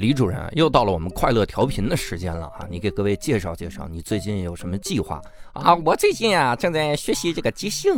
李主任，又到了我们快乐调频的时间了啊！你给各位介绍介绍，你最近有什么计划啊？我最近啊，正在学习这个即兴。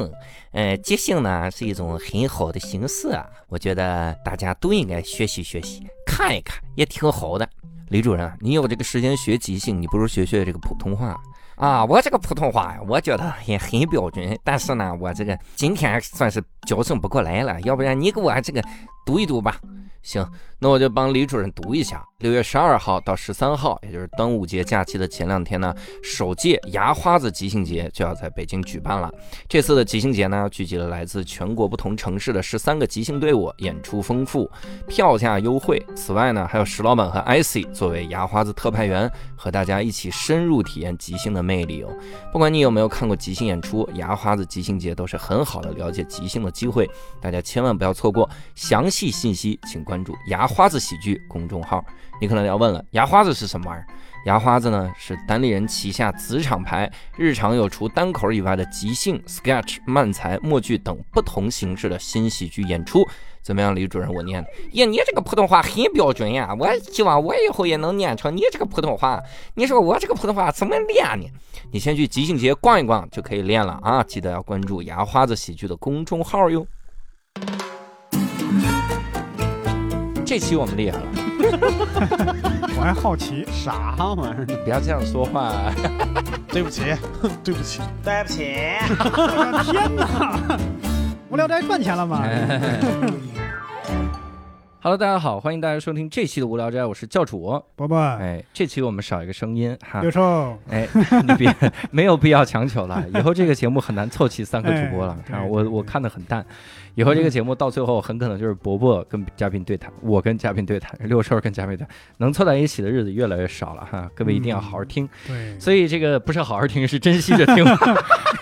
呃，即兴呢是一种很好的形式啊，我觉得大家都应该学习学习，看一看也挺好的。李主任，你有这个时间学即兴，你不如学学这个普通话啊！我这个普通话呀，我觉得也很标准，但是呢，我这个今天算是矫正不过来了，要不然你给我这个读一读吧。行，那我就帮李主任读一下。六月十二号到十三号，也就是端午节假期的前两天呢，首届牙花子即兴节就要在北京举办了。这次的即兴节呢，聚集了来自全国不同城市的十三个即兴队伍，演出丰富，票价优惠。此外呢，还有石老板和 IC 作为牙花子特派员，和大家一起深入体验即兴的魅力哦。不管你有没有看过即兴演出，牙花子即兴节都是很好的了解即兴的机会，大家千万不要错过。详细信息请关关注牙花子喜剧公众号。你可能要问了，牙花子是什么玩意儿？牙花子呢是单立人旗下子厂牌，日常有除单口以外的即兴、sketch、漫才、默剧等不同形式的新喜剧演出。怎么样，李主任？我念，呀，你这个普通话很标准呀！我希望我以后也能念成你这个普通话。你说我这个普通话怎么练呢？你先去即兴节逛一逛就可以练了啊！记得要关注牙花子喜剧的公众号哟。这期我们厉害了。我还好奇啥玩意儿？不要这样说话。对不起，对不起，对不起。天哪！无聊斋赚钱了吗？Hello，大家好，欢迎大家收听这期的无聊斋，我是教主伯伯。哎，这期我们少一个声音哈。刘臭。哎，你别没有必要强求了，以后这个节目很难凑齐三个主播了啊。我我看的很淡。以后这个节目到最后很可能就是伯伯跟嘉宾对谈，我跟嘉宾对谈，六兽跟嘉宾对谈，能凑在一起的日子越来越少了哈。各位一定要好好听。对，所以这个不是好好听，是珍惜着听，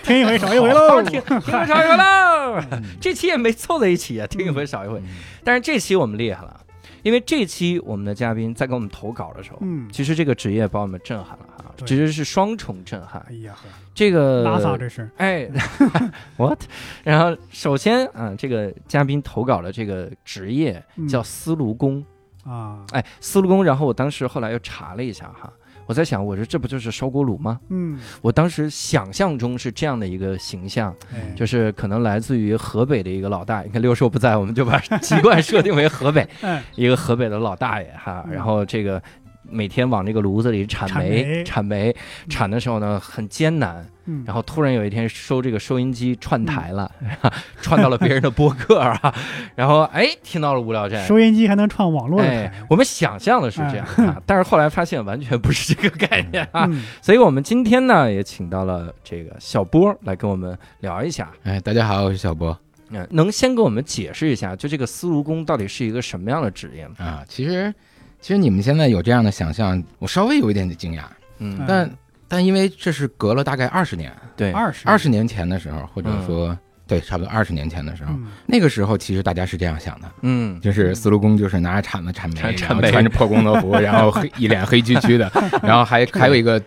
听一回少一回喽，听听一回少一回喽。这期也没凑在一起啊，听一回少一回。但是这期我们厉害了。因为这期我们的嘉宾在给我们投稿的时候，嗯，其实这个职业把我们震撼了哈，其实是双重震撼。哎呀呵，这个拉萨这是哎，what？然后首先啊，这个嘉宾投稿的这个职业叫司炉工啊，哎，司炉工。然后我当时后来又查了一下哈。我在想，我说这不就是烧锅炉吗？嗯，我当时想象中是这样的一个形象，就是可能来自于河北的一个老大。你看六叔不在，我们就把 籍贯设定为河北，一个河北的老大爷哈。然后这个。每天往这个炉子里铲煤，铲煤，铲的时候呢很艰难，然后突然有一天收这个收音机串台了，串到了别人的播客啊，然后哎听到了无聊斋，收音机还能串网络台，我们想象的是这样啊，但是后来发现完全不是这个概念啊，所以我们今天呢也请到了这个小波来跟我们聊一下。哎，大家好，我是小波，嗯，能先给我们解释一下，就这个司炉工到底是一个什么样的职业吗？啊，其实。其实你们现在有这样的想象，我稍微有一点点惊讶，嗯，但但因为这是隔了大概二十年，对，二十二十年前的时候，或者说对，差不多二十年前的时候，那个时候其实大家是这样想的，嗯，就是司炉工就是拿着铲子铲煤，铲煤穿着破工作服，然后黑一脸黑黢黢的，然后还还有一个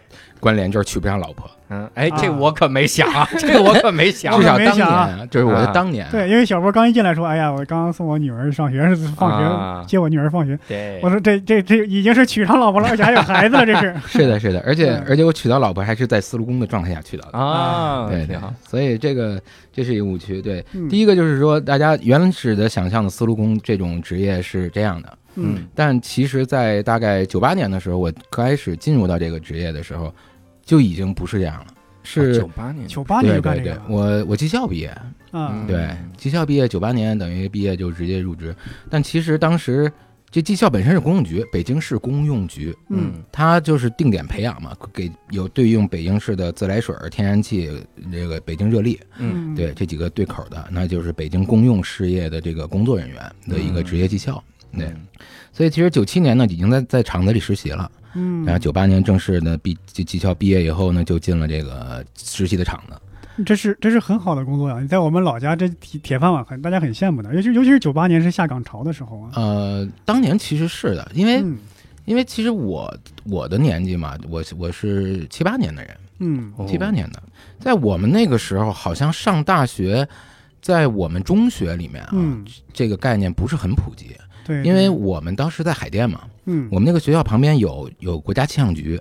关联就是娶不上老婆。嗯，哎，这我可没想，啊 这我可没想，至少当年，就是我的当年。对，因为小波刚一进来说，哎呀，我刚刚送我女儿上学，放学接我女儿放学。对，我说这这这已经是娶上老婆了，而且还有孩子了，这是。是的，是的，而且而且我娶到老婆还是在司炉工的状态下娶到的啊。对对，所以这个这是一个误区。对，第一个就是说，大家原始的想象的司炉工这种职业是这样的，嗯，但其实，在大概九八年的时候，我开始进入到这个职业的时候，就已经不是这样了。是九八年，九八年对对对，我我技校毕业，嗯，对，技校毕业九八年等于毕业就直接入职，但其实当时这技校本身是公用局，北京市公用局，嗯，它就是定点培养嘛，给有对应北京市的自来水、天然气，这个北京热力，嗯，对这几个对口的，那就是北京公用事业的这个工作人员的一个职业技校，对，所以其实九七年呢，已经在在厂子里实习了。嗯，然后九八年正式的毕技校毕业以后呢，就进了这个实习的厂子。这是这是很好的工作呀！你在我们老家这铁铁饭碗，很大家很羡慕的。尤其尤其是九八年是下岗潮的时候啊。呃，当年其实是的，因为因为其实我我的年纪嘛，我我是七八年的人，嗯，七八年的，在我们那个时候，好像上大学，在我们中学里面啊，这个概念不是很普及。对，因为我们当时在海淀嘛。嗯，我们那个学校旁边有有国家气象局，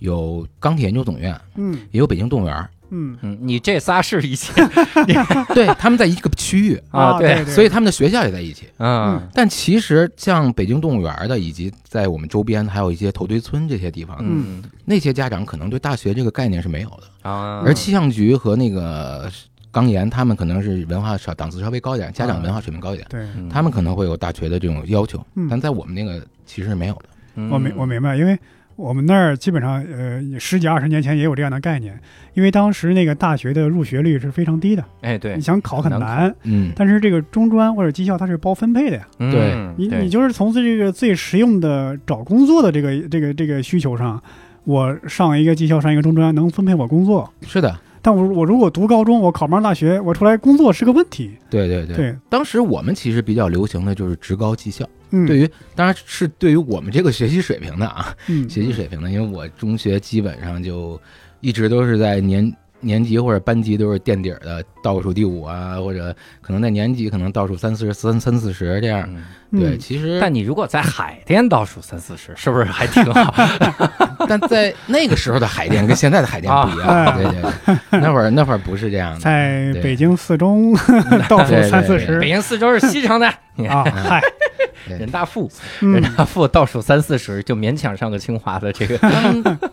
有钢铁研究总院，嗯，也有北京动物园。嗯。嗯，你这仨是一起 对，他们在一个区域啊，对，所以他们的学校也在一起。嗯，但其实像北京动物园的，以及在我们周边还有一些头堆村这些地方，嗯，那些家长可能对大学这个概念是没有的。啊。而气象局和那个钢研，他们可能是文化稍档次稍微高一点，家长文化水平高一点，对，他们可能会有大学的这种要求，嗯但在我们那个其实是没有的。我明我明白，因为。我们那儿基本上，呃，十几二十年前也有这样的概念，因为当时那个大学的入学率是非常低的，哎，对，你想考很难，嗯，但是这个中专或者技校它是包分配的呀，对你你就是从这个最实用的找工作的这个这个这个需求上，我上一个技校上一个中专能分配我工作，是的，但我我如果读高中，我考不上大学，我出来工作是个问题，对对对。对，当时我们其实比较流行的就是职高技校。嗯，对于当然是对于我们这个学习水平的啊，嗯，学习水平的，因为我中学基本上就一直都是在年年级或者班级都是垫底儿的，倒数第五啊，或者可能在年级可能倒数三四十、三三四十这样。对，其实但你如果在海淀倒数三四十，是不是还挺好？但在那个时候的海淀跟现在的海淀不一样，对对对，那会儿那会儿不是这样的。在北京四中 倒数三四十，北京四中是西城的 啊，嗨。人大附，人大附倒数三四十就勉强上个清华的这个。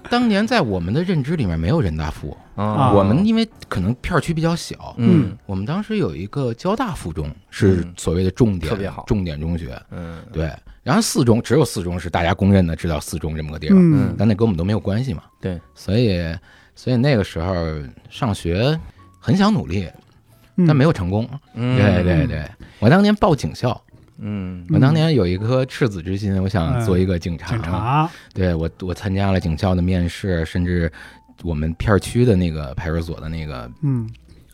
当当年在我们的认知里面没有人大附啊，我们因为可能片区比较小，嗯，我们当时有一个交大附中是所谓的重点特别好。重点中学，嗯，对。然后四中只有四中是大家公认的知道四中这么个地方，嗯，但那跟我们都没有关系嘛，对。所以所以那个时候上学很想努力，但没有成功。对对对，我当年报警校。嗯，我当年有一颗赤子之心，我想做一个警察。警察，对我，我参加了警校的面试，甚至我们片区的那个派出所的那个，嗯，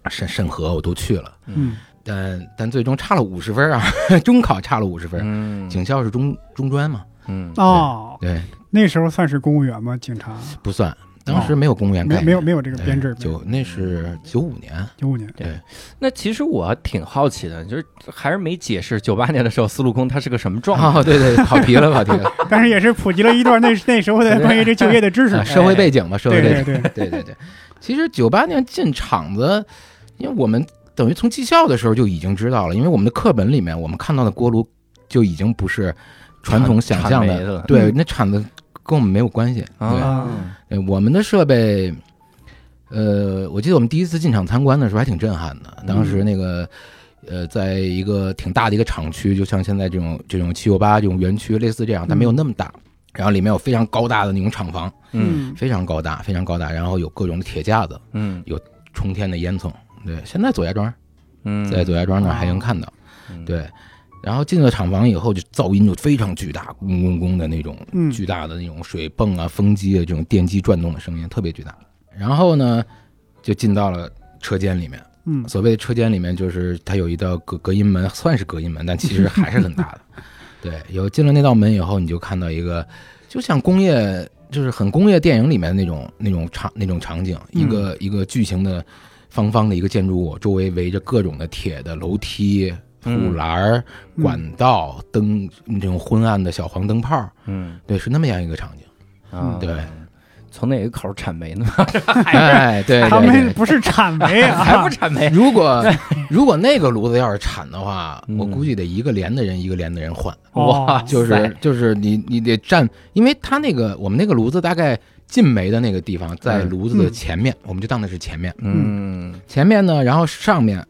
审审核我都去了。嗯，但但最终差了五十分啊，中考差了五十分。嗯，警校是中中专嘛？嗯，哦，对，那时候算是公务员吗？警察不算。当时没有公务员概念，没有没有这个编制。九那是九五年，九五年。对，那其实我挺好奇的，就是还是没解释九八年的时候司路空它是个什么状态。哦，对对，跑题了，跑题了。但是也是普及了一段那那时候的关于这就业的知识、社会背景吧，社会背景。对对对对对。其实九八年进厂子，因为我们等于从技校的时候就已经知道了，因为我们的课本里面我们看到的锅炉就已经不是传统想象的，对，那厂子。跟我们没有关系，对，我们的设备，呃，我记得我们第一次进场参观的时候还挺震撼的。当时那个，呃，在一个挺大的一个厂区，就像现在这种这种七九八这种园区，类似这样，但没有那么大。然后里面有非常高大的那种厂房，嗯，非常高大，非常高大。然后有各种的铁架子，嗯，有冲天的烟囱。对，现在左家庄，嗯，在左家庄那儿还能看到，对。然后进了厂房以后，就噪音就非常巨大，嗡嗡嗡的那种巨大的那种水泵啊、风机啊这种电机转动的声音特别巨大。然后呢，就进到了车间里面。嗯，所谓的车间里面，就是它有一道隔隔音门，算是隔音门，但其实还是很大的。对，有进了那道门以后，你就看到一个，就像工业，就是很工业电影里面的那种那种场那种场景，一个一个巨型的方方的一个建筑物，周围围着各种的铁的楼梯。护栏、管道、灯，那种昏暗的小黄灯泡，嗯，对，是那么样一个场景，啊，对，从哪个口铲煤呢？哎，对，他们不是铲煤啊，还不铲煤。如果如果那个炉子要是铲的话，我估计得一个连的人一个连的人换，哇，就是就是你你得站，因为他那个我们那个炉子大概进煤的那个地方在炉子的前面，我们就当的是前面，嗯，前面呢，然后上面。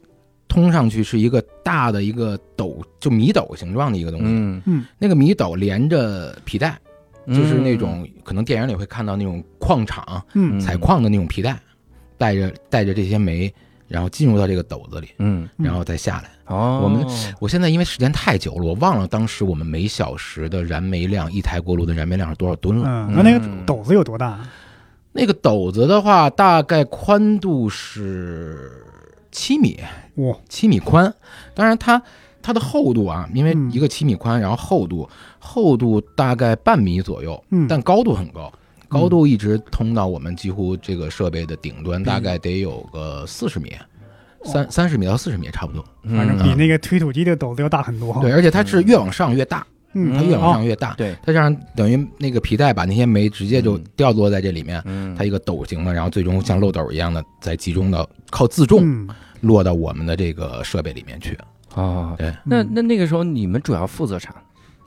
通上去是一个大的一个斗，就米斗形状的一个东西。嗯嗯，那个米斗连着皮带，就是那种可能电影里会看到那种矿场采矿的那种皮带，带着带着这些煤，然后进入到这个斗子里，嗯，然后再下来。哦，我们我现在因为时间太久了，我忘了当时我们每小时的燃煤量，一台锅炉的燃煤量是多少吨了。嗯，那那个斗子有多大？那个斗子的话，大概宽度是。七米，哇，七米宽，当然它它的厚度啊，因为一个七米宽，然后厚度厚度大概半米左右，嗯，但高度很高，高度一直通到我们几乎这个设备的顶端，大概得有个四十米，三三十米到四十米差不多，反正比那个推土机的斗子要大很多。对，而且它是越往上越大，嗯。它越往上越大。对，它这样等于那个皮带把那些煤直接就嗯。掉落在这里面，嗯。它一个斗形的，然后最终像漏斗一样的再集中到靠自重嗯落到我们的这个设备里面去。哦，对，那那那个时候你们主要负责啥？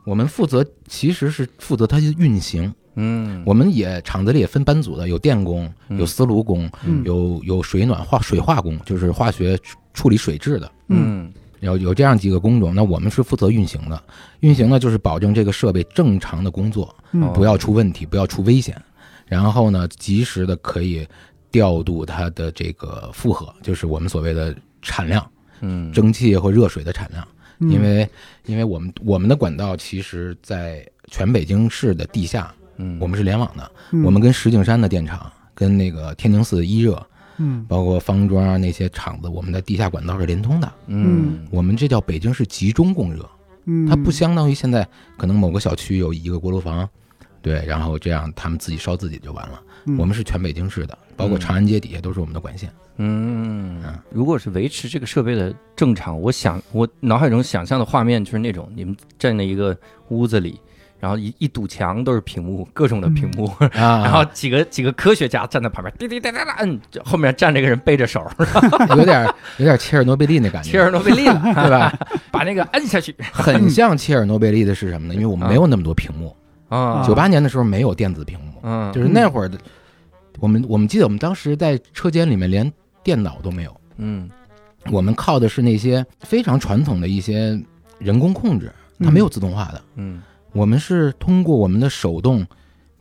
我们负责其实是负责它的运行。嗯，我们也厂子里也分班组的，有电工，嗯有丝炉工，嗯有有水暖化水化工，就是化学处处理水质的。嗯有有这样几个工种，那我们是负责运行的。运行呢，就是保证这个设备正常的工作，嗯不要出问题，不要出危险。然后呢，及时的可以调度它的这个负荷，就是我们所谓的产量，嗯，蒸汽或热水的产量。嗯因为因为我们我们的管道其实在全北京市的地下，嗯我们是联网的。嗯我们跟石景山的电厂、跟那个天宁寺一热，嗯包括方庄啊那些厂子，我们的地下管道是连通的。嗯我们这叫北京市集中供热，嗯，它不相当于现在可能某个小区有一个锅炉房，对，然后这样他们自己烧自己就完了。嗯我们是全北京市的，包括长安街底下都是我们的管线。嗯，如果是维持这个设备的正常，我想我脑海中想象的画面就是那种你们站在一个屋子里，然后一一堵墙都是屏幕，各种的屏幕，啊，然后几个几个科学家站在旁边，滴滴哒哒哒摁，后面站着个人背着手，有点有点切尔诺贝利那感觉，切尔诺贝利了，对吧？把那个摁下去很像切尔诺贝利的是什么呢？因为我们没有那么多屏幕，啊。九八年的时候没有电子屏幕，嗯，就是那会儿的，我们我们记得我们当时在车间里面连电脑都没有，嗯。我们靠的是那些非常传统的一些人工控制，它没有自动化的。嗯。我们是通过我们的手动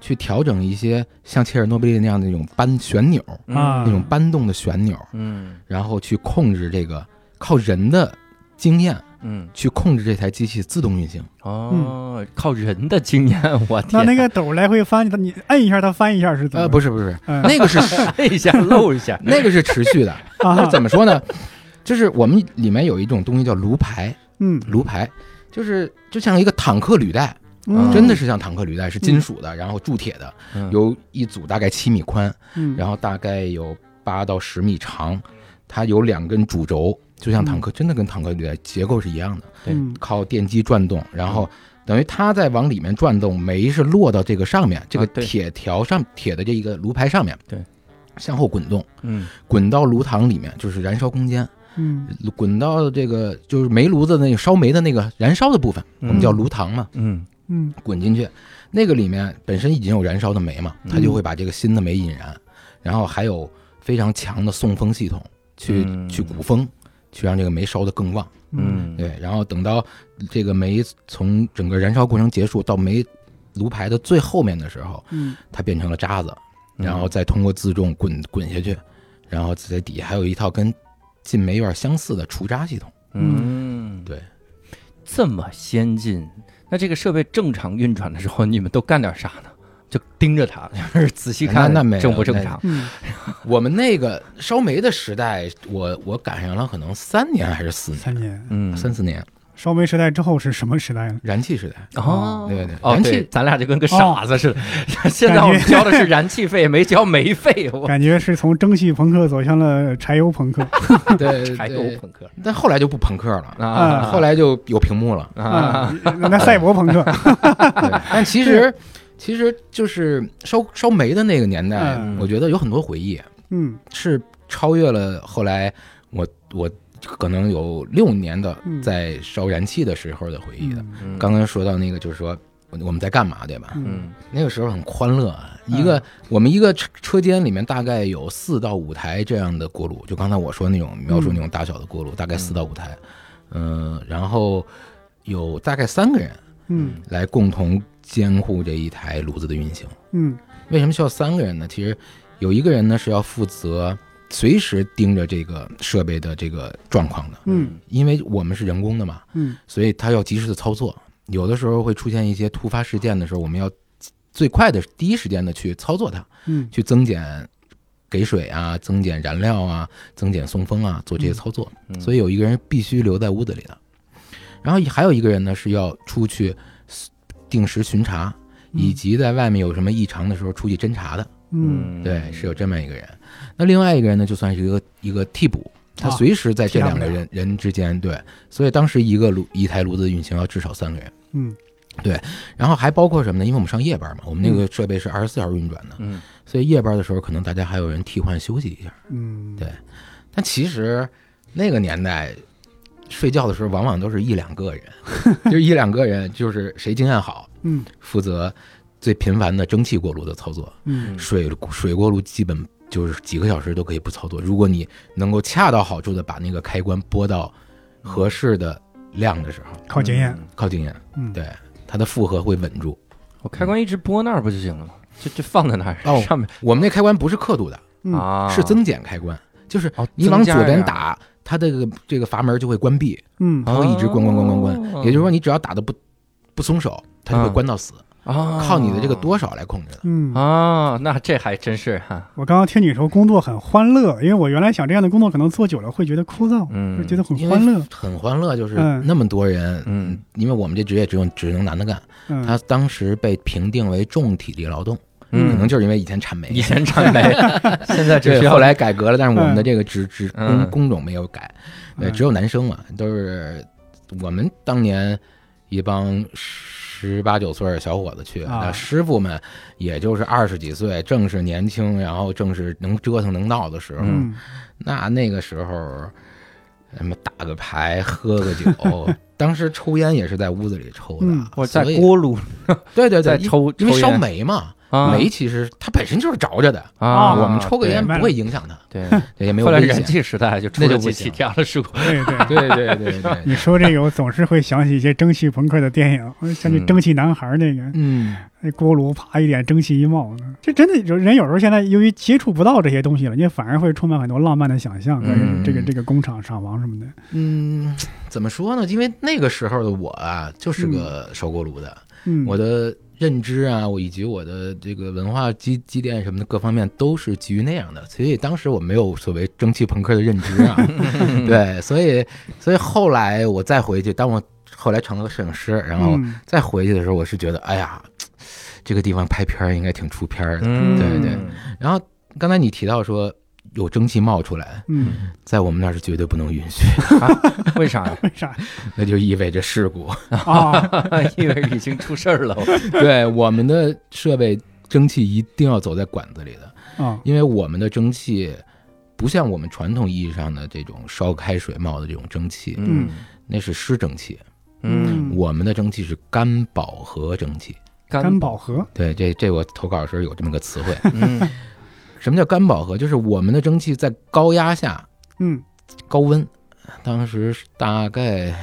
去调整一些像切尔诺贝利那样的那种扳旋钮，啊那种扳动的旋钮，嗯。然后去控制这个靠人的经验嗯。去控制这台机器自动运行。哦，靠人的经验，我天，那那个斗来回翻，你摁一下它翻一下是怎么？呃，不是不是，嗯，那个是摁一下漏一下，那个是持续的。啊。那怎么说呢？就是我们里面有一种东西叫炉排，嗯。炉排就是就像一个坦克履带，嗯。真的是像坦克履带，是金属的，然后铸铁的，嗯。有一组大概七米宽，嗯。然后大概有八到十米长，它有两根主轴，就像坦克，真的跟坦克里的结构是一样的，对。嗯。靠电机转动，然后等于它在往里面转动，煤是落到这个上面，这个铁条上铁的这一个炉排上面，对，向后滚动，嗯。滚到炉膛里面，就是燃烧空间。嗯。滚到这个就是煤炉子那个烧煤的那个燃烧的部分，我们叫炉膛嘛，嗯。嗯。滚进去，那个里面本身已经有燃烧的煤嘛，它就会把这个新的煤引燃，然后还有非常强的送风系统去嗯。去鼓风，去让这个煤烧得更旺。嗯对，然后等到这个煤从整个燃烧过程结束到煤炉排的最后面的时候，嗯它变成了渣子，嗯然后再通过自重滚滚下去，然后在底下还有一套跟进煤院相似的除渣系统。嗯，对，这么先进，那这个设备正常运转的时候，你们都干点啥呢？就盯着他，就是仔细看那正不正常？嗯 我们那个烧煤的时代，我我赶上了可能三年还是四年，三年，嗯，三四年，烧煤时代之后是什么时代呢？燃气时代。哦，对对哦，燃气对，咱俩就跟个傻子似的。现在我们交的是燃气费，没交煤费，我感觉是从蒸汽朋克走向了柴油朋克。对柴油，朋克但后来就不朋克了，啊，后来就有屏幕了。啊，啊，那那赛博朋克。对但其实其实就是烧烧煤的那个年代嗯，我觉得有很多回忆嗯。是超越了后来我我可能有六年的嗯。在烧燃气的时候的回忆的。嗯。刚刚说到那个，就是说我们在干嘛，对吧？嗯。那个时候很欢乐啊，嗯。一个我们一个车车间里面大概有四到五台这样的锅炉，就刚才我说那种描述那种大小的锅炉，大概四到五台，嗯，然后有大概三个人嗯。来共同监护这一台炉子的运行。嗯为什么需要三个人呢？其实有一个人呢是要负责随时盯着这个设备的这个状况的，嗯因为我们是人工的嘛，嗯所以他要及时的操作。有的时候会出现一些突发事件的时候，我们要最快的第一时间的去操作它，嗯去增减给水啊，增减燃料啊，增减送风啊，做这些操作。嗯所以有一个人必须留在屋子里的，然后还有一个人呢是要出去定时巡查，以及在外面有什么异常的时候出去侦查的。嗯对，是有这么一个人。那另外一个人呢，就算是一个一个替补，他啊随时在这两个人人之间，对，所以当时一个炉一台炉子运行要至少三个人。嗯对，然后还包括什么呢？因为我们上夜班嘛，我们那个设备是二十四小时运转的，嗯，所以夜班的时候可能大家还有人替换休息一下，嗯，对。但其实那个年代睡觉的时候，往往都是一两个人，就一两个人，就是谁经验好，嗯，负责最频繁的蒸汽锅炉的操作，嗯，水水锅炉基本就是几个小时都可以不操作。如果你能够恰到好处的把那个开关拨到合适的量的时候，靠经验，靠经验，嗯，对，它的负荷会稳住。我开关一直拨那儿不就行了吗？就就放在那儿，哦上面。我们那开关不是刻度的，嗯。啊，是增减开关，就是哦你往左边打，它这个这个阀门就会关闭，嗯。它会一直关关关关关。哦。也就是说，你只要打的不不松手，它就会嗯关到死，啊，靠你的这个多少来控制的。嗯。啊，那这还真是哈，我刚刚听你说工作很欢乐，因为我原来想这样的工作可能做久了会觉得枯燥，嗯。会觉得很欢乐。很欢乐，就是嗯。那么多人，嗯，因为我们这职业只有只能男的干，嗯，他当时被评定为重体力劳动，嗯。可能就是因为以前产煤，以前产煤，现在只对，需要后来。改革了，但是我们的这个职职工嗯工种没有改，对，嗯。只有男生嘛，都是我们当年一帮十八九岁的小伙子去，师傅们也就是二十几岁，正是年轻，然后正是能折腾能闹的时候，嗯。那那个时候。什么打个牌，喝个酒，当时抽烟也是在屋子里抽的嗯，我在锅炉。对对对，抽因为烧煤嘛，啊煤其实它本身就是着着的，啊，我们抽个烟不会影响它，对，也没有后来危险。燃气时代就出那就不了几起行这样的事故，对对。对 对对对，你说这个，我总是会想起一些蒸汽朋克的电影，我想起嗯蒸汽男孩那个，嗯，那锅炉啪一点蒸汽一冒，这真的人有时候现在由于接触不到这些东西了，你反而会充满很多浪漫的想象，嗯这个这个工厂厂房什么的。嗯，怎么说呢？因为那个时候的我啊，就是个烧锅炉的，嗯，我的认知啊，我以及我的这个文化积积淀什么的各方面都是基于那样的，所以当时我没有所谓蒸汽朋克的认知啊。对，所以所以后来我再回去，当我后来成了个摄影师，然后嗯再回去的时候，我是觉得，哎呀，这个地方拍片儿应该挺出片儿的。嗯，对对然后刚才你提到说有蒸汽冒出来，嗯，在我们那儿是绝对不能允许，为啥呀？为啥那就意味着事故。啊？意味着已经出事儿了，对，我们的设备蒸汽一定要走在管子里的，啊，因为我们的蒸汽不像我们传统意义上的这种烧开水冒的这种蒸汽，嗯那是湿蒸汽。嗯，我们的蒸汽是干饱和蒸汽。干饱和，对，这这我投稿的时候有这么个词汇。嗯什么叫干饱和？就是我们的蒸汽在高压下嗯高温，当时是大概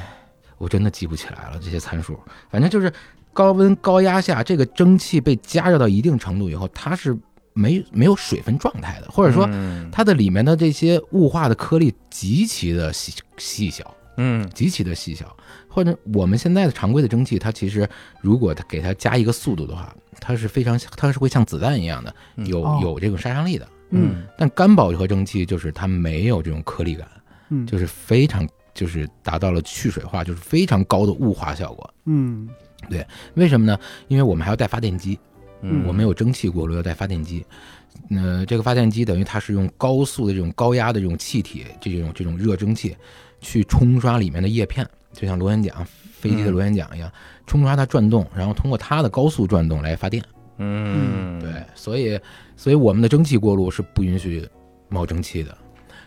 我真的记不起来了这些参数，反正就是高温高压下，这个蒸汽被加热到一定程度以后，它是没没有水分状态的，或者说嗯它的里面的这些雾化的颗粒极其的细细小，嗯极其的细小。或者我们现在的常规的蒸汽，它其实如果它给它加一个速度的话，它是非常它是会像子弹一样的有哦有这种杀伤力的。嗯但干饱和蒸汽就是它没有这种颗粒感，嗯，就是非常就是达到了去水化，就是非常高的雾化效果。嗯对为什么呢？因为我们还要带发电机，嗯，我们有蒸汽锅炉要带发电机。那、这个发电机等于它是用高速的这种高压的这种气体，这种这种热蒸汽去冲刷里面的叶片，就像螺旋桨、飞机的螺旋桨一样，冲刷它转动，然后通过它的高速转动来发电。嗯对，所以所以我们的蒸汽锅炉是不允许冒蒸汽的，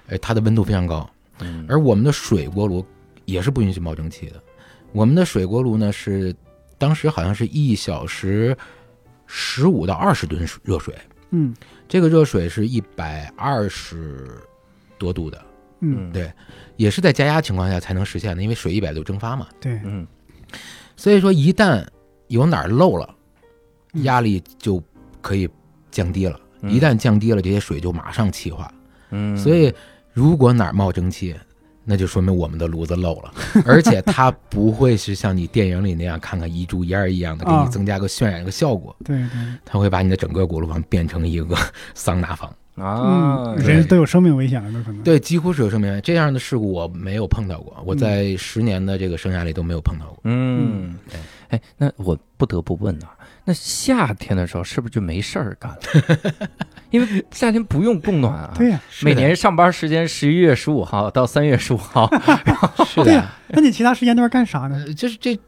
哎，它的温度非常高。嗯而我们的水锅炉也是不允许冒蒸汽的。我们的水锅炉呢是当时好像是一小时十五到二十吨水热水，嗯这个热水是一百二十多度的，嗯，对，也是在加压情况下才能实现的，因为水一百度蒸发嘛。对，嗯所以说一旦有哪儿漏了，嗯压力就可以降低了。嗯一旦降低了，这些水就马上气化。嗯，所以如果哪儿冒蒸汽，那就说明我们的炉子漏了，而且它不会是像你电影里那样看看一柱烟儿一样的，给啊你增加个渲染个效果，对对，它会把你的整个锅炉房变成一个桑拿房。啊嗯，，人都有生命危险了，都可能。对，几乎是有生命危险。这样的事故我没有碰到过，我嗯在十年的这个生涯里都没有碰到过。嗯，哎，那我不得不问啊，那夏天的时候是不是就没事儿干了？因为夏天不用供暖啊。对呀，每年上班时间十一月十五号到三月十五号，是的对呀，那你其他时间段干啥呢？呃，就是这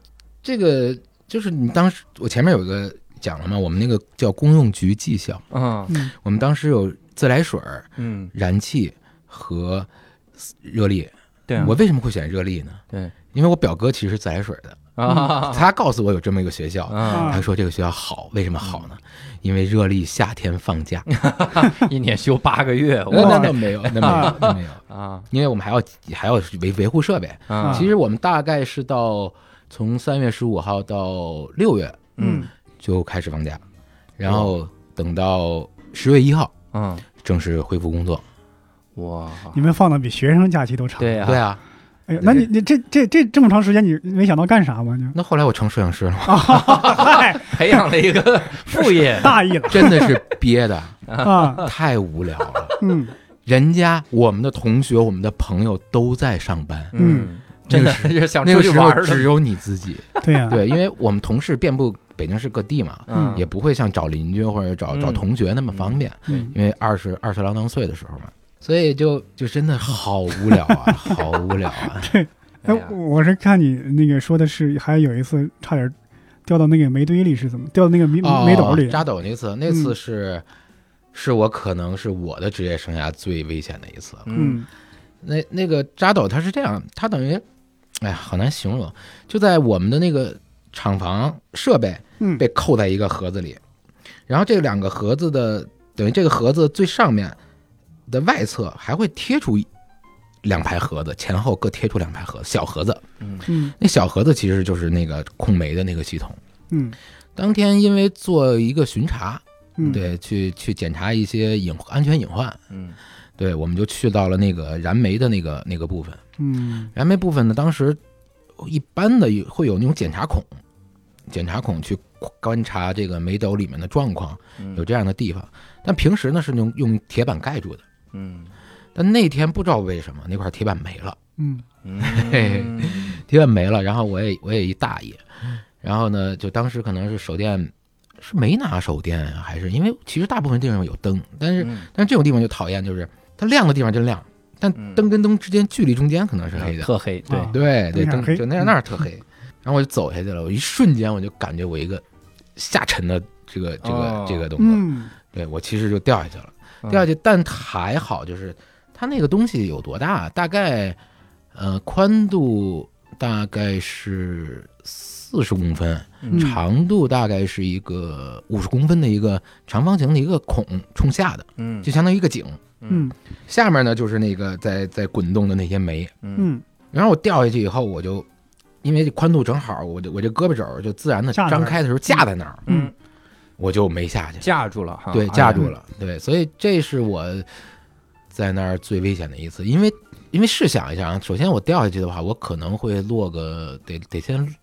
这个就是你当时我前面有一个讲了嘛，我们那个叫公用局技校，嗯，我们当时有自来水、嗯，燃气和热力。对啊，我为什么会选热力呢？对，因为我表哥其实是自来水的，啊，他告诉我有这么一个学校，啊，他说这个学校好，为什么好呢？因为热力夏天放假，一年休八个月，那那那没有，那没有，那没有，啊因为我们还要还要维维护设备。啊，其实我们大概是到从三月十五号到六月嗯就开始放假，然后等到十月一号嗯，正式恢复工作。哇，你们放的比学生假期都长。对呀，对啊，哎呀，那你你这这这这么长时间，你没想到干啥吗？那后来我成摄影师了，嗨，培养了一个副业，大意了真的是憋的 啊！太无聊了。嗯人家我们的同学、我们的朋友都在上班，嗯，真的那个是想那个时出去玩儿的，候只有你自己。对呀，对，因为我们同事遍布北京市各地嘛，嗯，也不会像找邻居或者找找嗯同学那么方便，嗯。因为二十二十郎当岁的时候嘛，所以就就真的好无聊啊，好无聊啊。对 哎，我是看你那个说的是，还有一次差点掉到那个煤堆里，是怎么掉到那个煤哦煤斗里？扎斗那次，那次是、是我可能是我的职业生涯最危险的一次。嗯。那那个扎斗他是这样，他等于，哎呀，好难形容，就在我们的那个厂房设备嗯。被扣在一个盒子里，然后这两个盒子的等于这个盒子最上面的外侧还会贴出两排盒子，前后各贴出两排盒子，小盒子。嗯。那小盒子其实就是那个控煤的那个系统。嗯。当天因为做一个巡查，嗯，对，去去检查一些隐安全隐患，嗯。对，我们就去到了那个燃煤的那个那个部分。嗯。燃煤部分呢，当时一般的会有那种检查孔，检查孔去观察这个煤斗里面的状况，嗯。有这样的地方。但平时呢是用用铁板盖住的。嗯。但那天不知道为什么那块铁板没了，嗯。嘿嗯铁板没了，然后我也我也一大爷，然后呢，就当时可能是手电是没拿手电啊，还是因为其实大部分地方有灯，但是嗯。但是这种地方就讨厌，就是它亮的地方真亮，但嗯。灯跟灯之间距离中间可能是黑的，特黑，对。啊，对对，灯就那样那儿特黑，然后我就走下去了，我一瞬间我就感觉我一个下沉的这个这个哦这个动作，嗯。对我其实就掉下去了，嗯。掉下去，但还好就是它那个东西有多大，大概呃宽度大概是四十公分，嗯长度大概是一个五十公分的一个长方形的一个孔冲下的，嗯就相当于一个井，嗯。下面呢就是那个在在滚动的那些煤，嗯。然后我掉下去以后，我就因为这宽度正好，我就我这胳膊肘就自然的张开的时候架在那儿，嗯。我就没下去，架住了哈，对，架住了，对，所以这是我在那儿最危险的一次，因为因为试想一下啊，首先我掉下去的话，我可能会落个得得先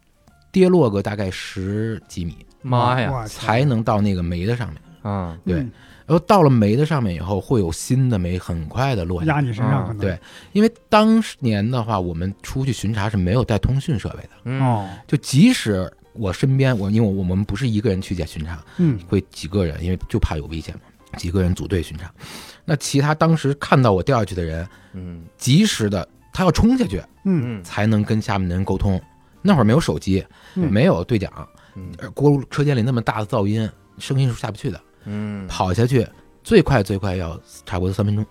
跌落个大概十几米，妈呀，才能到那个煤的上面。嗯。对。嗯然后到了煤的上面以后，会有新的煤很快的落下。来。压你身上可能。对。因为当年的话，我们出去巡查是没有带通讯设备的，嗯。哦。就即使我身边我因为我们不是一个人去检巡查，嗯。会几个人，因为就怕有危险嘛，几个人组队巡查。那其他当时看到我掉下去的人，嗯。及时的他要冲下去嗯。嗯才能跟下面的人沟通。那会儿没有手机，嗯。没有对讲，锅炉车间里那么大的噪音，声音是下不去的。嗯，跑下去最快最快要差不多三分钟。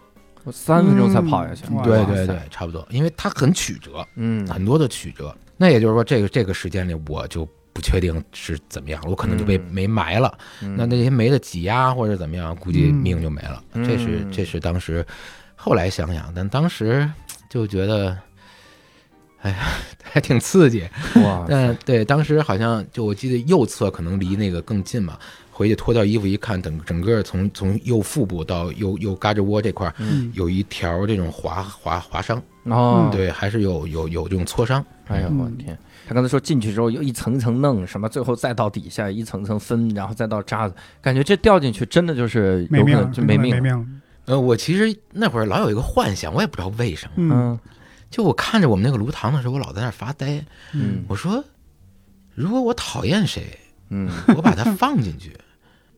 我三分钟才跑下去，嗯。对对对，，差不多，因为它很曲折，嗯。很多的曲折。那也就是说，这个这个时间里我就不确定是怎么样，我可能就被嗯。煤埋了。嗯。那那些煤的挤压或者怎么样，估计嗯。命就没了。嗯这是这是当时，后来想想，但当时就觉得，哎呀，还挺刺激。哇，但对，当时好像就我记得右侧可能离那个更近嘛，回去脱掉衣服一看，等整个从从右腹部到右右胳肢窝这块儿嗯有一条这种划划划伤，哦，对，还是有有有这种挫伤。哎呀，我的天！他刚才说进去之后又一层一层弄，什么最后再到底下一层层分，然后再到渣子，感觉这掉进去真的就是有可没命就没命没命。呃，我其实那会儿老有一个幻想，我也不知道为什么，嗯嗯就我看着我们那个炉膛的时候，我老在那儿发呆。嗯我说，如果我讨厌谁，嗯我把他放进去，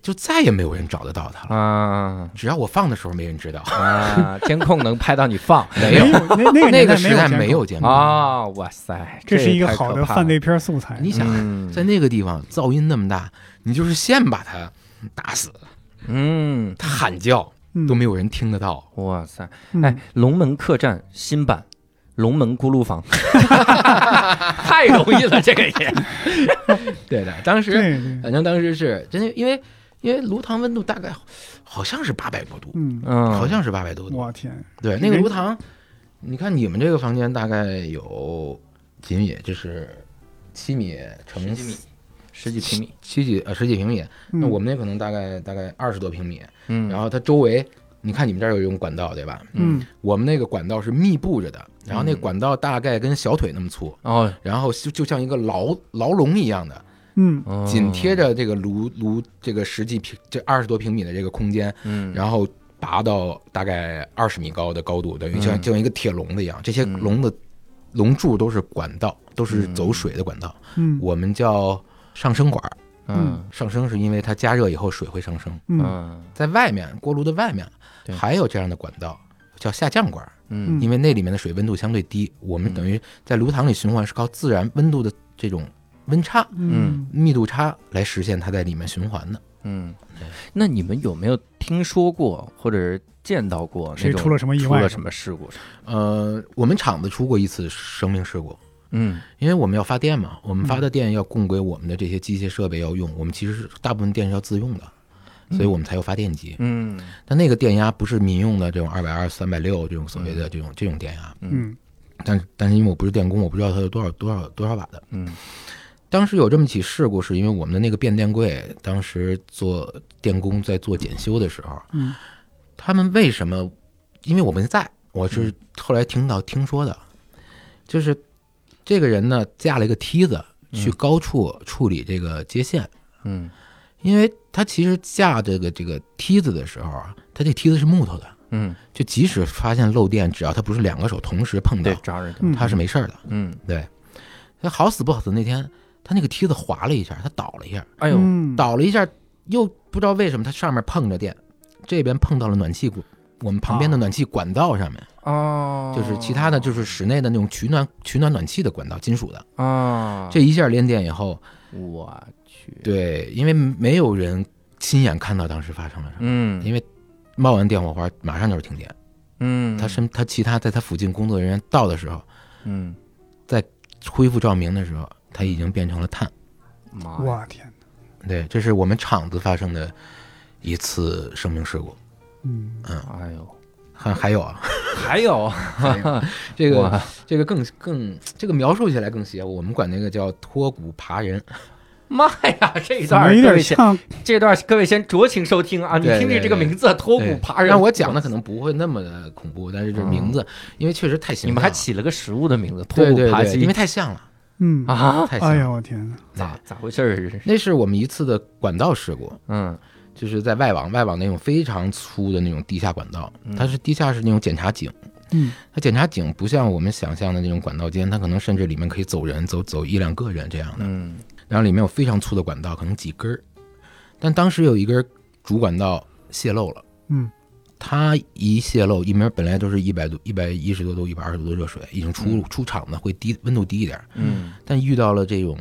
就再也没有人找得到他了啊！只要我放的时候，没人知道啊。监控能拍到你放，没有那那个那个时代没有监控啊！哇塞，这是一个好的犯罪片素材。你想，在那个地方噪音那么大，你就是先把他打死，嗯，他喊叫都没有人听得到。哇塞！哎，龙门客栈新版。龙门咕噜房，太容易了，这个也。对的，当时反正当时是真的，因为因为炉膛温度大概好像是八百多度，嗯好像是八百多度。我天！对，那个炉膛，你看你们这个房间大概有几米？就是七米乘十几米，十几平米，七几呃十几平米。那我们那可能大概大概二十多平米。嗯，然后它周围。你看你们这儿有一种管道，对吧？嗯，我们那个管道是密布着的，然后那管道大概跟小腿那么粗哦，然后就就像一个牢牢笼一样的，嗯，紧贴着这个炉炉这个实际平这二十多平米的这个空间，嗯，然后拔到大概二十米高的高度，等于像就像一个铁笼子一样，这些笼的笼柱都是管道，都是走水的管道，嗯，我们叫上升管，嗯，上升是因为它加热以后水会上升，嗯，在外面锅炉的外面。还有这样的管道叫下降管，嗯，因为那里面的水温度相对低，我们等于在炉膛里循环是靠自然温度的这种温差，嗯，密度差来实现它在里面循环的，嗯，那你们有没有听说过或者见到过谁出了什么意外、出了什么事故？呃，我们厂子出过一次生命事故，嗯，因为我们要发电嘛，我们发的电要供给我们的这些机械设备要用，我们其实是大部分电是要自用的。所以我们才有发电机，嗯，但那个电压不是民用的这种二百二、三百六这种所谓的这种这种电压，嗯，但但是因为我不是电工，我不知道它有多少多少多少瓦的，嗯，当时有这么起事故，是因为我们的那个变电柜，当时做电工在做检修的时候，嗯，他们为什么？因为我们在，我是后来听到听说的，就是这个人呢架了一个梯子去高处处理这个接线，嗯。因为他其实架这个这个梯子的时候啊，他这梯子是木头的，嗯，就即使发现漏电，只要他不是两个手同时碰到，抓着他是没事儿的，嗯，对。他好死不好死那天，他那个梯子滑了一下，他倒了一下，哎呦，倒了一下，又不知道为什么他上面碰着电，这边碰到了暖气管，我们旁边的暖气管道上面，哦，就是其他的就是室内的那种取暖取暖暖气的管道，金属的，啊，这一下连电以后，我去。对，因为没有人亲眼看到当时发生了什么。嗯，因为冒完电火花，马上就是停电。嗯，他身他其他在他附近工作人员到的时候，嗯，在恢复照明的时候，他已经变成了碳。妈，我天对，这是我们厂子发生的一次生命事故。嗯。嗯，哎呦，还还有啊，还有？这个这个更更这个描述起来更邪乎，我们管那个叫脱骨爬人。妈呀，这一段有点像，这段各位先酌情收听啊！你听听这个名字“脱骨爬人”，让我讲的可能不会那么的恐怖，但是这名字，因为确实太像你们还起了个食物的名字“脱骨爬人”，因为太像了。嗯啊。哎呀，我天哪！咋咋回事儿？那是我们一次的管道事故。嗯，就是在外网，外网那种非常粗的那种地下管道，它是地下是那种检查井。嗯，它检查井不像我们想象的那种管道间，它可能甚至里面可以走人，走走一两个人这样的。嗯。然后里面有非常粗的管道，可能几根儿，但当时有一根主管道泄漏了。嗯，它一泄漏，一门本来都是一百度、一百一十多度、一百二十度的热水，已经出出厂的会低温度低一点。嗯，但遇到了这种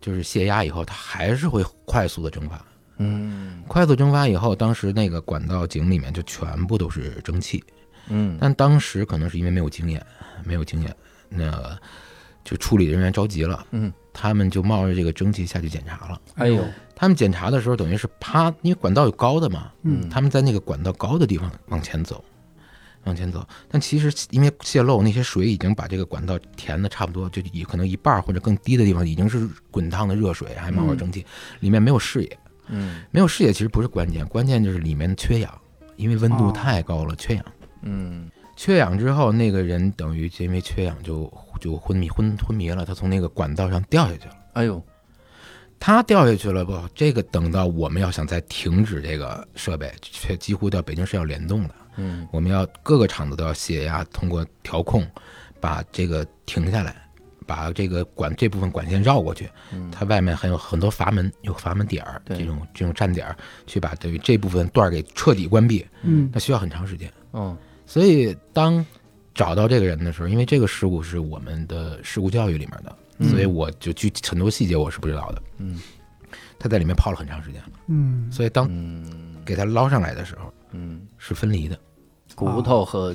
就是泄压以后，它还是会快速的蒸发。嗯，快速蒸发以后，当时那个管道井里面就全部都是蒸汽。嗯，但当时可能是因为没有经验，没有经验，那就处理人员着急了。嗯。他们就冒着这个蒸汽下去检查了。哎呦，他们检查的时候等于是趴，因为管道有高的嘛，嗯，他们在那个管道高的地方往前走，往前走。但其实因为泄漏，那些水已经把这个管道填的差不多，就以可能一半或者更低的地方已经是滚烫的热水，还冒着蒸汽，里面没有视野。嗯，没有视野其实不是关键，关键就是里面缺氧，因为温度太高了，缺氧。嗯，缺氧之后，那个人等于因为缺氧就。就昏迷昏昏迷了，他从那个管道上掉下去了。哎呦，他掉下去了不？这个等到我们要想再停止这个设备，却几乎到北京是要联动的。嗯，我们要各个厂子都要泄压，通过调控把这个停下来。把这个管这部分管线绕过去，嗯它外面还有很多阀门，有阀门点儿，这种这种站点儿，去把对于这部分段儿给彻底关闭，嗯，那需要很长时间，嗯，所以当找到这个人的时候，因为这个事故是我们的事故教育里面的，所以我就具体很多细节我是不知道的，嗯，他在里面泡了很长时间了，嗯，所以当嗯。给他捞上来的时候，嗯，是分离的，骨头和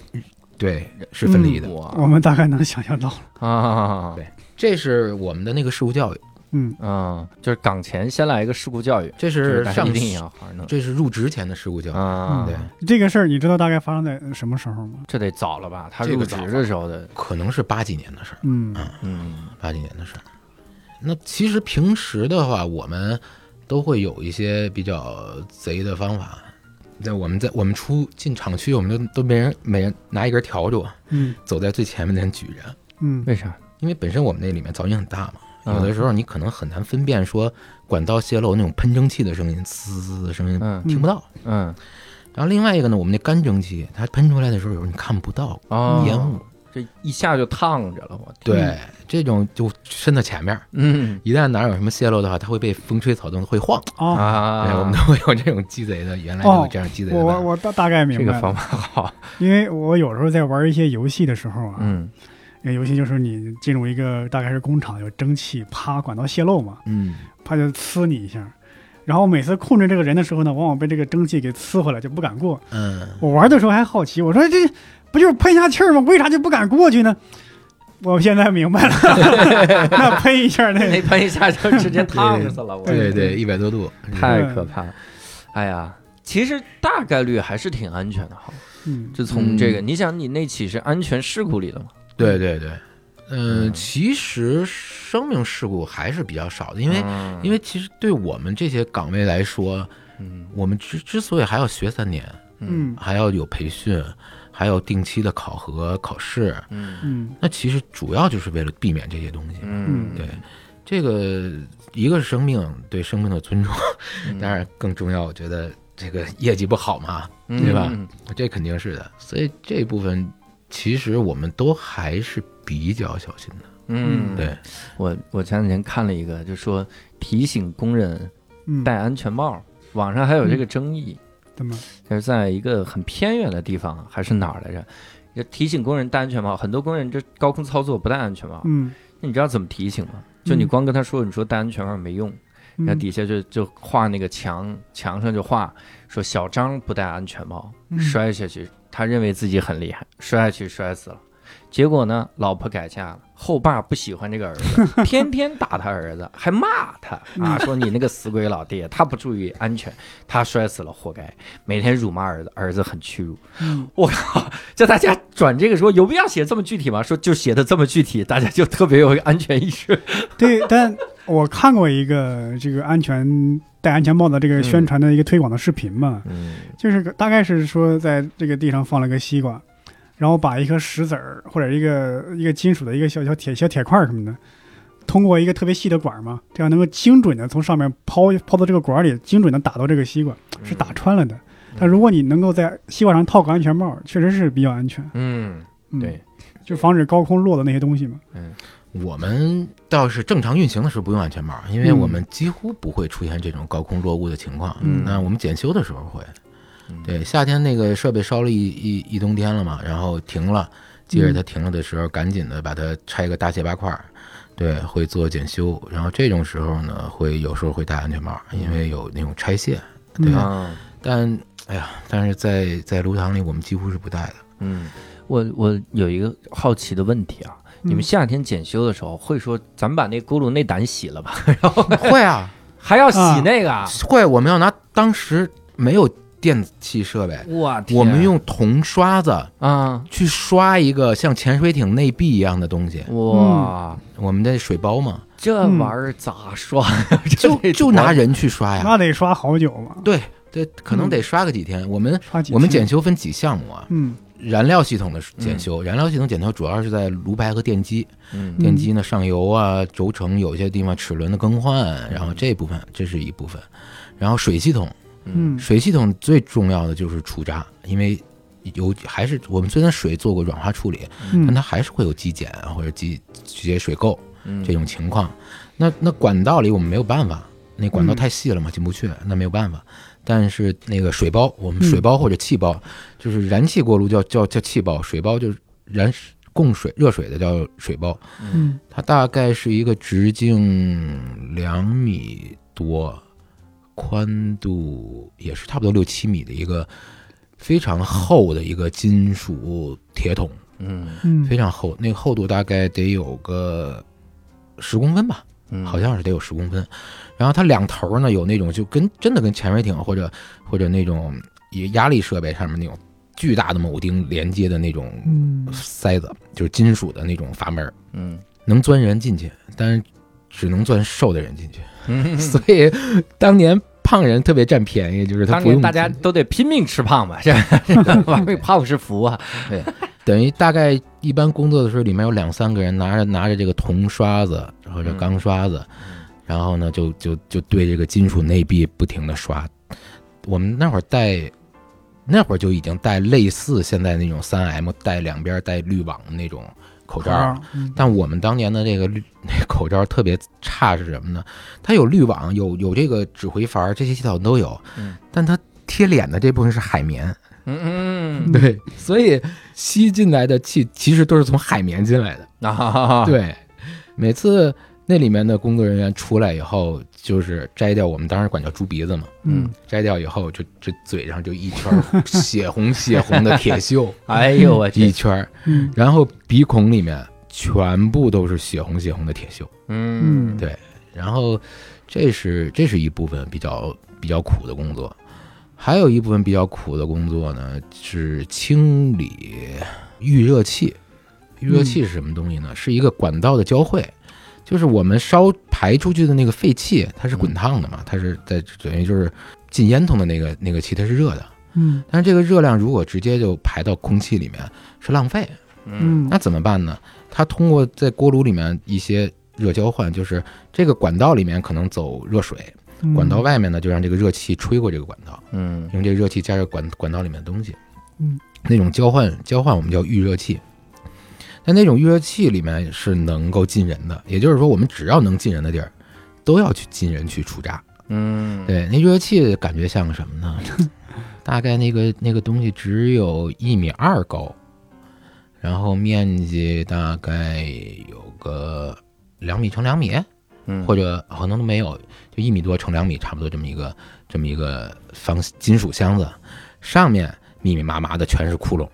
对，是分离的，我们大概能想象到了，啊，对。这是我们的那个事故教育，嗯嗯，就是岗前先来一个事故教育，这是上一定要好好弄这是入职前的事故教育，啊，对，这个事儿你知道大概发生在什么时候吗？这得早了吧？他入职这个早的时候的，可能是八几年的事儿，嗯嗯八几年的事儿。那其实平时的话，我们都会有一些比较贼的方法。在我们在我们出进厂区，我们都都没人每人拿一根笤帚，嗯走在最前面的人举着，嗯为啥？因为本身我们那里面噪音很大嘛，嗯有的时候你可能很难分辨说管道泄漏那种喷蒸汽的声音，滋滋的声音嗯听不到。嗯然后另外一个呢，我们那干蒸汽它喷出来的时候，有时候你看不到哦，烟雾，这一下就烫着了，我天，对，这种就伸到前面，嗯一旦哪儿有什么泄漏的话，它会被风吹草动会晃。哦，啊，对，我们都会有这种鸡贼的，原来就有这样鸡贼的我。我我大大概明白，这个方法好，因为我有时候在玩一些游戏的时候啊，嗯那游戏就是你进入一个大概是工厂，有蒸汽，啪，管道泄漏嘛，嗯，啪就呲你一下。然后每次控制这个人的时候呢，往往被这个蒸汽给呲回来，就不敢过。嗯，我玩的时候还好奇，我说这不就是喷一下气儿吗？为啥就不敢过去呢？我现在明白了，那喷一下那 那喷一下就直接烫死了，我对对，一百多度，太可怕了。哎呀，其实大概率还是挺安全的哈。嗯就从这个，嗯你想，你那起是安全事故里的嘛？对。对对。嗯，嗯。其实生命事故还是比较少的，因为嗯。因为其实对我们这些岗位来说，嗯。我们之之所以还要学三年，嗯。还要有培训，还有定期的考核考试，嗯。嗯。那其实主要就是为了避免这些东西。嗯，对，这个一个是生命，对生命的尊重，嗯。当然更重要，我觉得这个业绩不好嘛，嗯。对吧？嗯这肯定是的。所以这部分其实我们都还是比较小心的。嗯，对，我我前两天看了一个，就说提醒工人嗯，戴安全帽，网上还有这个争议，怎么？就是在一个很偏远的地方还是哪儿来着？就提醒工人戴安全帽，很多工人这高空操作不戴安全帽，嗯，那你知道怎么提醒吗？就你光跟他说，你说戴安全帽没用，然后嗯底下就就画那个墙，墙上就画说小张不戴安全帽，嗯摔下去，他认为自己很厉害，摔下去摔死了。结果呢，老婆改嫁了，后爸不喜欢这个儿子，天天打他儿子，还骂他啊，说你那个死鬼老爹，他不注意安全，他摔死了，活该。每天辱骂儿子，儿子很屈辱。嗯我靠！叫大家转这个说有必要写这么具体吗？说就写的这么具体，大家就特别有安全意识。对，但我看过一个这个安全戴安全帽的这个宣传的一个推广的视频嘛，嗯就是大概是说在这个地上放了个西瓜，然后把一颗石子儿或者一个一个金属的一个小小铁小铁块儿什么的，通过一个特别细的管儿嘛，这样能够精准的从上面抛抛到这个管儿里，精准的打到这个西瓜，是打穿了的。但如果你能够在西瓜上套个安全帽，确实是比较安全。嗯，嗯、对，，就防止高空落的那些东西嘛。我们倒是正常运行的时候不用安全帽，因为嗯我们几乎不会出现这种高空落物的情况。嗯那我们检修的时候会。嗯对，夏天那个设备烧了一一一冬天了嘛，然后停了，接着它停了的时候，赶紧的把它拆个大卸八块儿，对，会做检修。然后这种时候呢，会有时候会戴安全帽，因为有那种拆卸。对嗯啊，但哎呀，但是在在炉膛里，我们几乎是不戴的。嗯，我我有一个好奇的问题啊，你们夏天检修的时候会说咱们把那轱辘内胆洗了吧，然后会啊，还要洗那个？啊？会，我们要拿当时没有电器设备，我，我们用铜刷子啊，去刷一个像潜水艇内壁一样的东西。哇，我们的水包嘛，这玩意儿咋刷呀？就 就拿人去刷呀。那得刷好久嘛，对对，可能得刷个几天。我们我们检修分几项目啊？嗯燃料系统的检修，燃料系统检修主要是在炉排和电机。嗯电机呢，上游啊、轴承有些地方齿轮的更换，然后这部分这是一部分。然后水系统，嗯水系统最重要的就是除渣，因为有还是我们虽然水做过软化处理，但它还是会有积碱或者积结水垢这种情况。那那管道里我们没有办法，那管道太细了嘛，进不去，那没有办法。但是那个水包，我们水包或者气包，就是燃气锅炉叫叫叫气包，水包就是燃供水热水的叫水包。嗯，它大概是一个直径两米多，宽度也是差不多六七米的一个非常厚的一个金属铁桶。嗯嗯，非常厚，那个厚度大概得有个十公分吧。好像是得有十公分，然后它两头呢有那种就跟真的跟潜水艇或者或者那种压力设备上面那种巨大的铆钉连接的那种塞子，就是金属的那种阀门，嗯，能钻人进去，但是只能钻瘦的人进去，所以当年胖人特别占便宜，就是他不用大家都得拼命吃胖吧，是吧？胖是福啊，对。等于大概一般工作的时候，里面有两三个人拿着拿着这个铜刷子或者钢刷子，然后呢就就就对这个金属内壁不停的刷。我们那会儿戴，那会儿就已经戴类似现在那种三 M 带两边带滤网的那种口罩，但我们当年的这个滤那口罩特别差是什么呢？它有滤网，有有这个指挥阀，这些系统都有，但它贴脸的这部分是海绵。嗯嗯，对，所以吸进来的气其实都是从海绵进来的。啊。对，每次那里面的工作人员出来以后，就是摘掉我们当时管叫猪鼻子嘛，嗯，摘掉以后就这嘴上就一圈 血红血红的铁锈，哎呦我一圈，然后鼻孔里面全部都是血红血红的铁锈，嗯，对，然后这是这是一部分比较比较苦的工作。还有一部分比较苦的工作呢，是清理预热器。预热器是什么东西呢？是一个管道的交汇，就是我们烧排出去的那个废气，它是滚烫的嘛，它是在等于就是进烟囱的那个那个气，它是热的。嗯，但是这个热量如果直接就排到空气里面是浪费。嗯，那怎么办呢？它通过在锅炉里面一些热交换，就是这个管道里面可能走热水。管道外面呢，就让这个热气吹过这个管道，嗯，用这个热气加热管管道里面的东西，嗯，那种交换交换我们叫预热器，但那种预热器里面是能够进人的，也就是说，我们只要能进人的地儿，都要去进人去出渣，嗯，对，那热气感觉像什么呢？大概那个那个东西只有一米二高，然后面积大概有个两米乘两米。或者可能都没有，就一米多乘两米，差不多这么一个这么一个方金属箱子，上面密密麻麻的全是窟窿，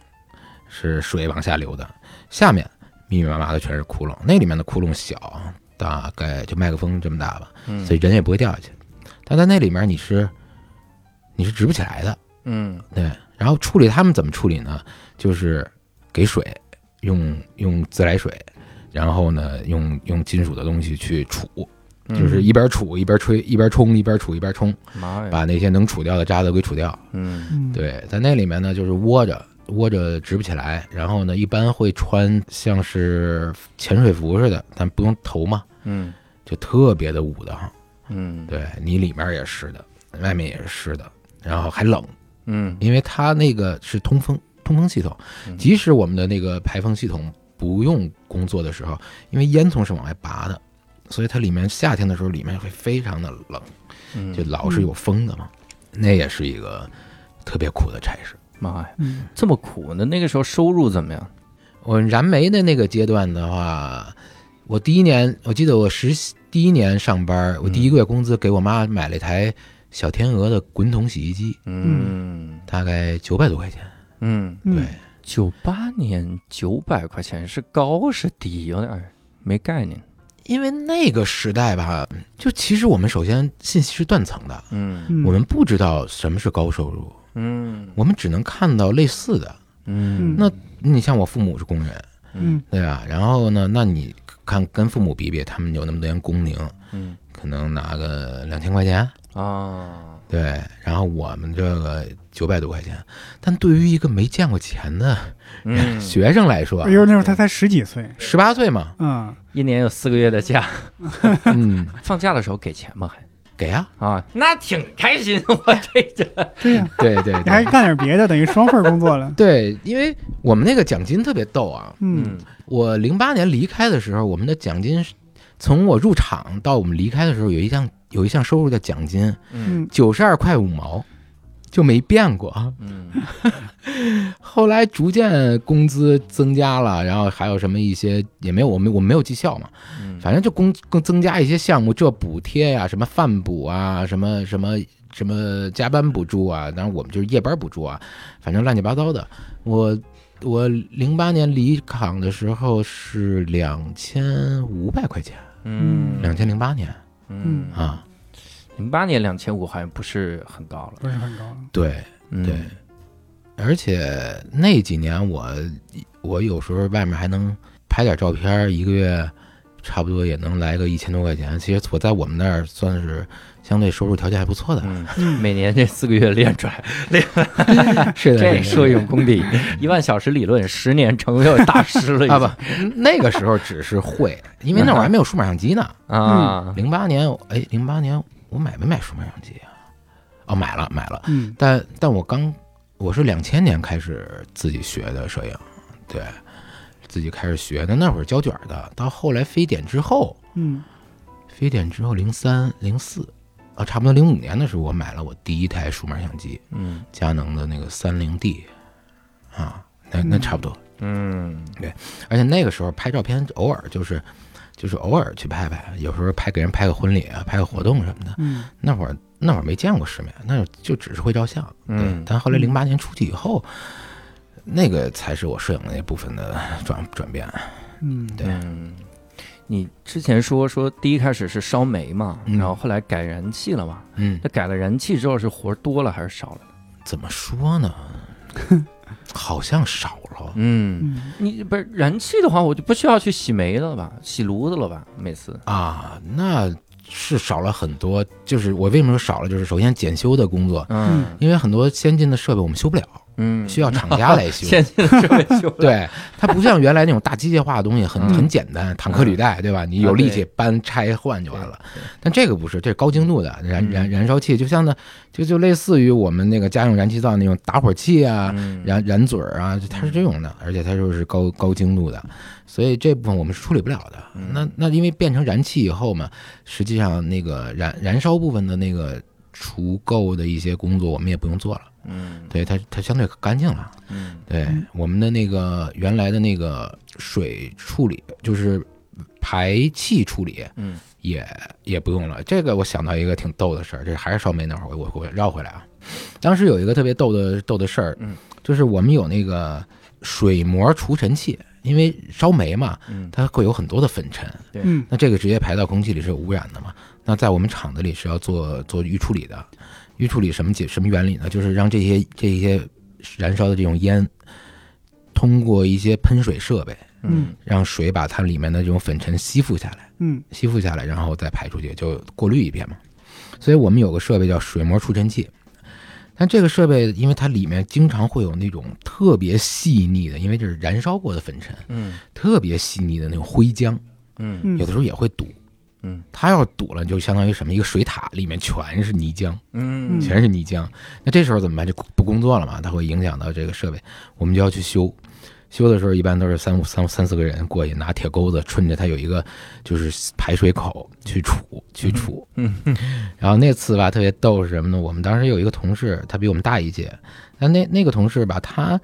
是水往下流的；下面密密麻麻的全是窟窿，那里面的窟窿小，大概就麦克风这么大吧，所以人也不会掉下去。但在那里面你是你是直不起来的，嗯，对。然后处理他们怎么处理呢？就是给水，用用自来水。然后呢，用用金属的东西去杵，就是一边杵一边吹，一边冲一边杵一边冲，把那些能杵掉的渣子给杵掉。嗯，对，在那里面呢，就是窝着窝着直不起来。然后呢，一般会穿像是潜水服似的，但不用头嘛。嗯，就特别的捂得慌。嗯，对你里面也湿的，外面也是湿的，然后还冷。嗯，因为它那个是通风通风系统，即使我们的那个排风系统。不用工作的时候，因为烟囱是往外拔的，所以它里面夏天的时候里面会非常的冷，就老是有风的嘛。那也是一个特别苦的差事。妈呀，这么苦呢？那个时候收入怎么样？我燃煤的那个阶段的话，我第一年我记得我实习第一年上班，我第一个月工资给我妈买了一台小天鹅的滚筒洗衣机，嗯，大概九百多块钱。嗯，对。九八年九百块钱是高是低？有点没概念。因为那个时代吧，就其实我们首先信息是断层的，嗯，我们不知道什么是高收入，嗯，我们只能看到类似的，嗯，那你像我父母是工人，嗯，对吧？然后呢，那你看跟父母比比，他们有那么多年工龄，嗯，可能拿个两千块钱啊。对，然后我们这个九百多块钱，但对于一个没见过钱的 学生来说，因为，那时候他才十几岁，十八岁嘛，嗯，一年有四个月的假，嗯，放假的时候给钱吗？还给啊。啊，那挺开心，我这个 对呀，对对，你还干点别的，等于双份工作了。对，因为我们那个奖金特别逗啊。嗯，我零八年离开的时候，我们的奖金从我入场到我们离开的时候，有一项有一项收入叫奖金，嗯，九十二块五毛。就没变过，嗯，后来逐渐工资增加了，然后还有什么一些也没有，我们我们没有绩效嘛，嗯，反正就工更增加一些项目，这补贴呀，什么饭补啊，什么什么什么加班补助啊，当然我们就是夜班补助啊，反正乱七八糟的。我我零八年离岗的时候是两千五百块钱，嗯，两千零八年，嗯。啊。零八年两千五好像不是很高了，不是很高。对对，而且那几年我我有时候外面还能拍点照片，一个月差不多也能来个一千多块钱。其实我在我们那儿算是相对收入条件还不错的。嗯，每年这四个月练出来，练是的，这摄影功底，一万小时理论，十年成为大师了。啊不，那个时候只是会，因为那会儿还没有数码相机呢。啊，零八年，哎，零八年。我买没买数码相机啊？哦，买了买了。嗯，但但我刚我是两千年开始自己学的摄影，对，自己开始学的。那会儿胶卷的，到后来非典之后，嗯，非典之后零三零四啊，差不多零五年的时候，我买了我第一台数码相机，嗯，佳能的那个三零 D，啊，那那差不多，嗯，对，而且那个时候拍照片偶尔就是。就是偶尔去拍拍，有时候拍给人拍个婚礼啊，拍个活动什么的。嗯，那会儿那会儿没见过世面，那就只是会照相。嗯，但后来零八年出去以后，那个才是我摄影那部分的转转变。嗯，对。你之前说说第一开始是烧煤嘛，然后后来改燃气了嘛。嗯，那改了燃气之后是活多了还是少了？怎么说呢？好像少了，嗯，你不是燃气的话，我就不需要去洗煤了吧，洗炉子了吧，每次啊，那是少了很多。就是我为什么说少了，就是首先检修的工作，嗯，因为很多先进的设备我们修不了。嗯，需要厂家来修，先进设备修。对，它不像原来那种大机械化的东西，很很简单，坦克履带，对吧？你有力气搬拆换就完了。但这个不是，这是高精度的燃燃燃烧器，就像呢，就就类似于我们那个家用燃气灶那种打火器啊、燃燃嘴儿啊，它是这种的，而且它就是高高精度的，所以这部分我们是处理不了的。那那因为变成燃气以后嘛，实际上那个燃燃烧部分的那个除垢的一些工作，我们也不用做了。嗯，对它，它相对干净了。嗯，对我们的那个原来的那个水处理，就是排气处理，嗯，也也不用了。这个我想到一个挺逗的事儿，这还是烧煤那会儿，我我绕回来啊。当时有一个特别逗的逗的事儿，嗯，就是我们有那个水膜除尘器，因为烧煤嘛，嗯，它会有很多的粉尘，对，那这个直接排到空气里是有污染的嘛？那在我们厂子里是要做做预处理的。预处理什么解什么原理呢？就是让这些这些燃烧的这种烟，通过一些喷水设备，嗯，让水把它里面的这种粉尘吸附下来，嗯，吸附下来，然后再排出去，就过滤一遍嘛。所以我们有个设备叫水膜除尘器，但这个设备因为它里面经常会有那种特别细腻的，因为这是燃烧过的粉尘，嗯，特别细腻的那种灰浆，嗯，有的时候也会堵。嗯，它要堵了，就相当于什么？一个水塔里面全是泥浆，嗯，全是泥浆。那这时候怎么办？就不工作了嘛？它会影响到这个设备，我们就要去修。修的时候一般都是三五三三四个人过去，拿铁钩子顺着它有一个就是排水口去杵去杵。嗯，然后那次吧特别逗是什么呢？我们当时有一个同事，他比我们大一届，但那那个同事吧，他。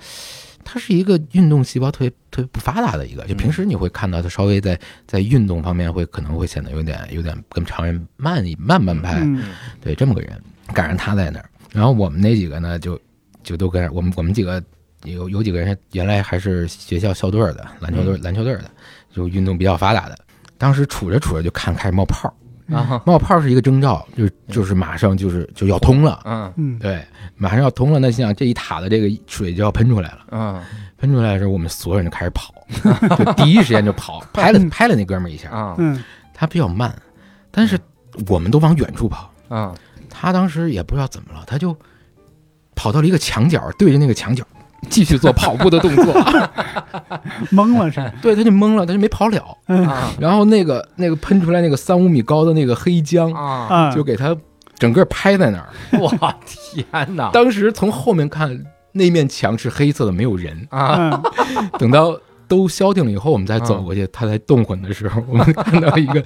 他是一个运动细胞特别特别不发达的一个，就平时你会看到他稍微在在运动方面会可能会显得有点有点跟常人慢一慢半拍，对这么个人，赶上他在那儿，然后我们那几个呢就就都跟我们我们几个有有几个人原来还是学校校队的篮球队篮球队的，就运动比较发达的，当时处着处着就看开始冒泡。啊，冒泡是一个征兆，就就是马上就是就要通了，嗯。嗯，对，马上要通了，那像这一塔的这个水就要喷出来了，嗯，喷出来的时候，我们所有人就开始跑，就第一时间就跑，拍了拍了那哥们儿一下，啊，嗯，他比较慢，但是我们都往远处跑，啊，他当时也不知道怎么了，他就跑到了一个墙角，对着那个墙角。继续做跑步的动作，懵了是？对，他就懵了，他就没跑了。然后那个那个喷出来那个三五米高的那个黑浆啊，就给他整个拍在那儿。我天哪！当时从后面看，那面墙是黑色的，没有人啊。等到都消停了以后，我们再走过去，他在动魂的时候，我们看到一个。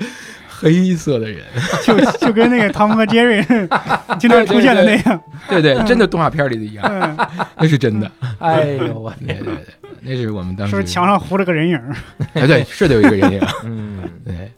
黑色的人，就就跟那个汤姆和杰瑞 经常出现的那样，对对，真的动画片里的一样，那是真的。哎呦我，对对对，那是我们当时。是不是墙上糊了个人影？哎，对，是得有一个人影。嗯，对。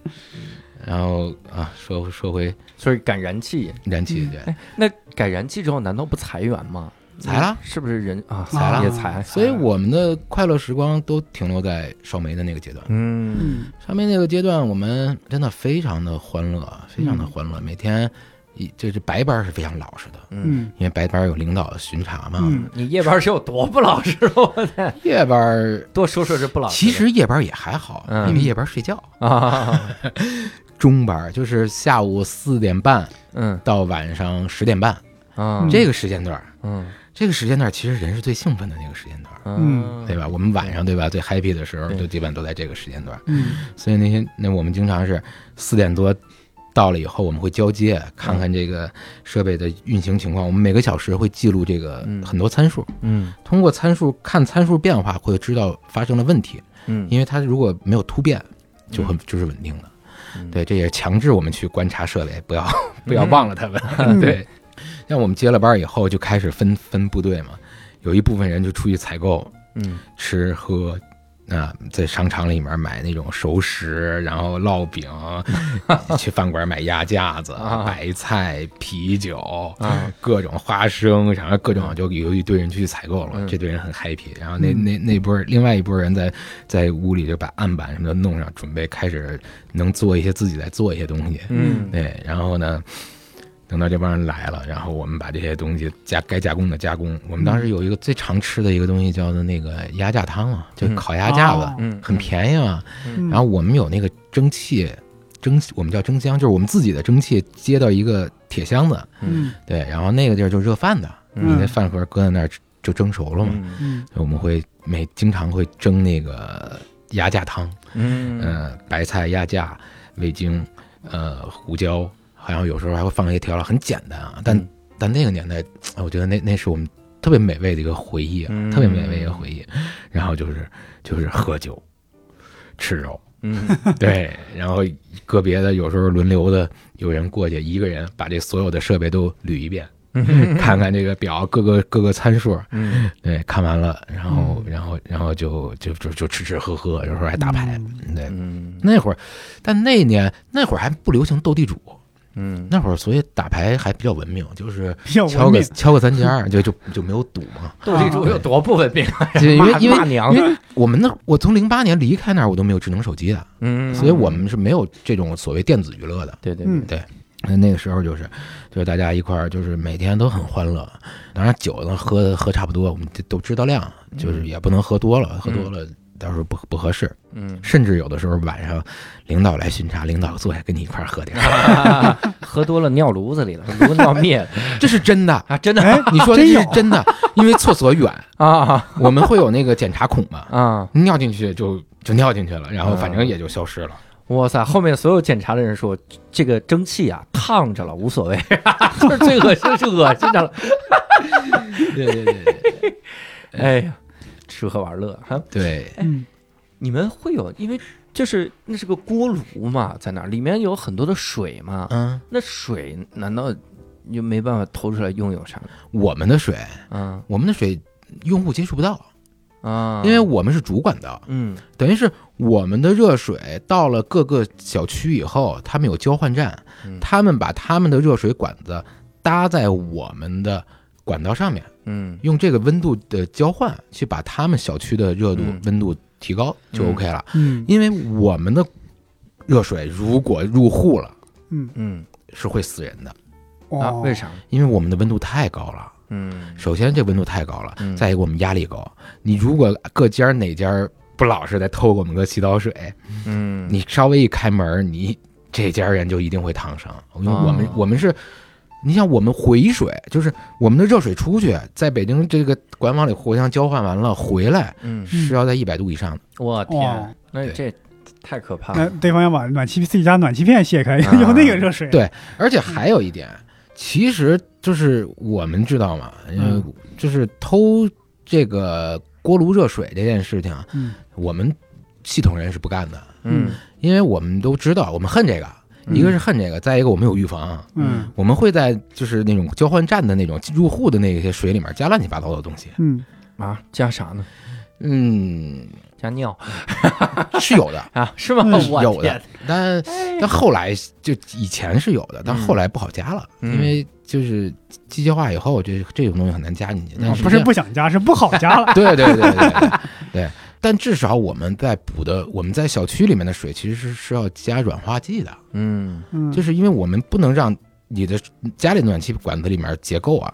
然后啊，说说回，所以改燃气，燃气对。那改燃气之后，难道不裁员吗？裁了，是不是人啊？裁了也裁，所以我们的快乐时光都停留在烧煤的那个阶段。嗯，烧煤那个阶段，我们真的非常的欢乐，非常的欢乐。每天，一就是白班是非常老实的。嗯，因为白班有领导巡查嘛。你夜班是有多不老实？我天，夜班多说说这不老实。其实夜班也还好，因为夜班睡觉啊。中班就是下午四点半，嗯，到晚上十点半啊，这个时间段，嗯。这个时间段其实人是最兴奋的那个时间段，嗯，对吧？我们晚上对吧最 happy 的时候，就基本都在这个时间段，嗯。所以那些那我们经常是四点多到了以后，我们会交接，看看这个设备的运行情况。我们每个小时会记录这个很多参数，嗯。通过参数看参数变化，会知道发生了问题，嗯。因为它如果没有突变，就很就是稳定的，对。这也强制我们去观察设备，不要 不要忘了他们，对。像我们接了班以后，就开始分分部队嘛，有一部分人就出去采购，嗯，吃喝，啊，在商场里面买那种熟食，然后烙饼，去饭馆买鸭架子、白菜、啤酒，啊，各种花生，然后各种就有一堆人去采购了，这堆人很 happy。然后那那那波另外一波人在在屋里就把案板什么的弄上，准备开始能做一些自己在做一些东西，嗯，对，然后呢。等到这帮人来了，然后我们把这些东西加该加工的加工。我们当时有一个最常吃的一个东西叫做那个鸭架汤啊，就烤鸭架子，很便宜啊。然后我们有那个蒸汽蒸，我们叫蒸箱，就是我们自己的蒸汽接到一个铁箱子，嗯，对，然后那个地儿就热饭的，你那饭盒搁在那儿就蒸熟了嘛。嗯，我们会每经常会蒸那个鸭架汤，嗯，白菜鸭架、味精、呃胡椒。好像有时候还会放一些调料，很简单啊。但但那个年代，我觉得那那是我们特别美味的一个回忆，特别美味一个回忆。然后就是就是喝酒、吃肉，嗯，对。然后个别的有时候轮流的，有人过去，一个人把这所有的设备都捋一遍，看看这个表各个各个参数，嗯，对，看完了，然后然后然后就就就就吃吃喝喝，有时候还打牌，对。那会儿，但那年那会儿还不流行斗地主。嗯，那会儿所以打牌还比较文明，就是敲个敲个三尖就就就没有赌嘛。斗地主有多不文明？因为因为因为我们那我从零八年离开那儿，我都没有智能手机的，嗯，所以我们是没有这种所谓电子娱乐的。对对对，那那个时候就是就是大家一块儿就是每天都很欢乐，当然酒呢喝喝差不多，我们都知道量，就是也不能喝多了，喝多了。到时候不不合适，嗯，甚至有的时候晚上，领导来巡查，领导坐下跟你一块儿喝点，喝多了尿炉子里了，炉尿灭了，这是真的。啊，真的，你说这是真的，因为厕所远。啊，我们会有那个检查孔嘛，啊，尿进去就就尿进去了，然后反正也就消失了。哇塞，后面所有检查的人说，这个蒸汽啊烫着了无所谓，就 是最恶心是恶心着了，对对对对，哎呀。吃喝玩乐哈，对，嗯，你们会有，因为就是那是个锅炉嘛，在那儿里面有很多的水嘛，嗯，那水难道就没办法投出来用用啥的？我们的水，嗯，我们的水用户接触不到。啊，因为我们是主管道，嗯，等于是我们的热水到了各个小区以后，他们有交换站，他们把他们的热水管子搭在我们的管道上面。嗯，用这个温度的交换去把他们小区的热度温度提高就 OK 了。嗯，因为我们的热水如果入户了，嗯嗯，是会死人的。啊？为啥？因为我们的温度太高了。嗯，首先这温度太高了，再一个我们压力高。你如果各家哪家不老实在偷我们个洗澡水，嗯，你稍微一开门，你这家人就一定会烫伤。因为我们我们是。你像我们回水，就是我们的热水出去，在北京这个管网里互相交换完了回来，嗯，是要在一百度以上的。我天，那这太可怕了。那对方要把暖气自己家暖气片卸开，用那个热水。对，而且还有一点，其实就是我们知道嘛，嗯，就是偷这个锅炉热水这件事情，嗯，我们系统人是不干的，嗯，因为我们都知道，我们恨这个，一个是恨这个，再一个我们有预防，嗯，我们会在就是那种交换站的那种入户的那些水里面加乱七八糟的东西，嗯，啊，加啥呢？嗯。加尿 是有的啊？是吗？有的，但但后来就以前是有的，但后来不好加了，因为就是机械化以后，这这种东西很难加进去。但是不是不想加，是不好加了。对对对对对。但至少我们在补的，我们在小区里面的水其实是是要加软化剂的。嗯嗯，就是因为我们不能让你的家里暖气管子里面结构啊，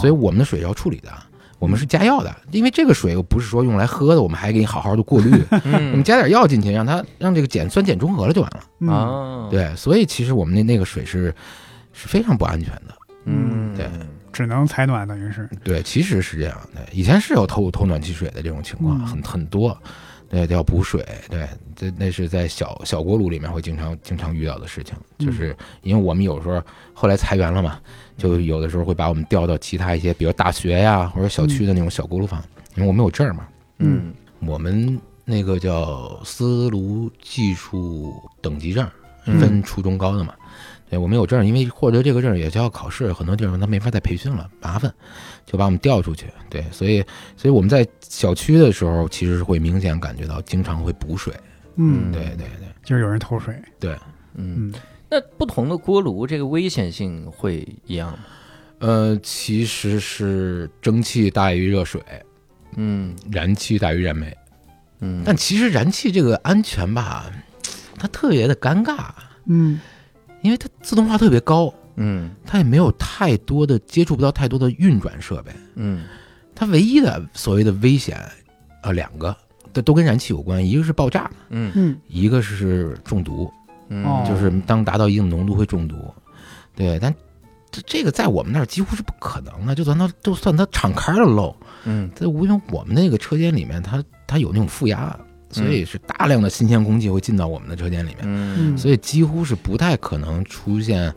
所以我们的水要处理的。我们是加药的，因为这个水又不是说用来喝的，我们还给你好好的过滤。我们加点药进去，让它让这个碱酸碱中和了就完了。啊，对，所以其实我们那那个水是是非常不安全的。嗯，对，只能采暖等于是。对，其实是这样的，以前是有偷偷暖气水的这种情况，很很多。对，要补水。对，这那是在小小锅炉里面会经常经常遇到的事情，就是因为我们有时候后来裁员了嘛。就有的时候会把我们调到其他一些，比如大学呀或者小区的那种小锅炉房，因为我们有证嘛。嗯，我们那个叫丝炉技术等级证，分初中高的嘛。对，我们有证，因为获得这个证也需要考试，很多地方他没法再培训了，麻烦，就把我们调出去。对，所以，所以我们在小区的时候，其实是会明显感觉到经常会补水。嗯，对对对，就是有人偷水。对，嗯。那不同的锅炉，这个危险性会一样吗？呃，其实是蒸汽大于热水，嗯，燃气大于燃煤，嗯，但其实燃气这个安全吧，它特别的尴尬，嗯，因为它自动化特别高，嗯，它也没有太多的接触不到太多的运转设备，嗯，它唯一的所谓的危险，呃，两个都都跟燃气有关，一个是爆炸，嗯。嗯，一个是中毒。嗯，就是当达到一定浓度会中毒，对，但这这个在我们那儿几乎是不可能的，就算它就算它敞开了漏，嗯，在因为我们那个车间里面，它它有那种负压，所以是大量的新鲜空气会进到我们的车间里面，嗯，所以几乎是不太可能出现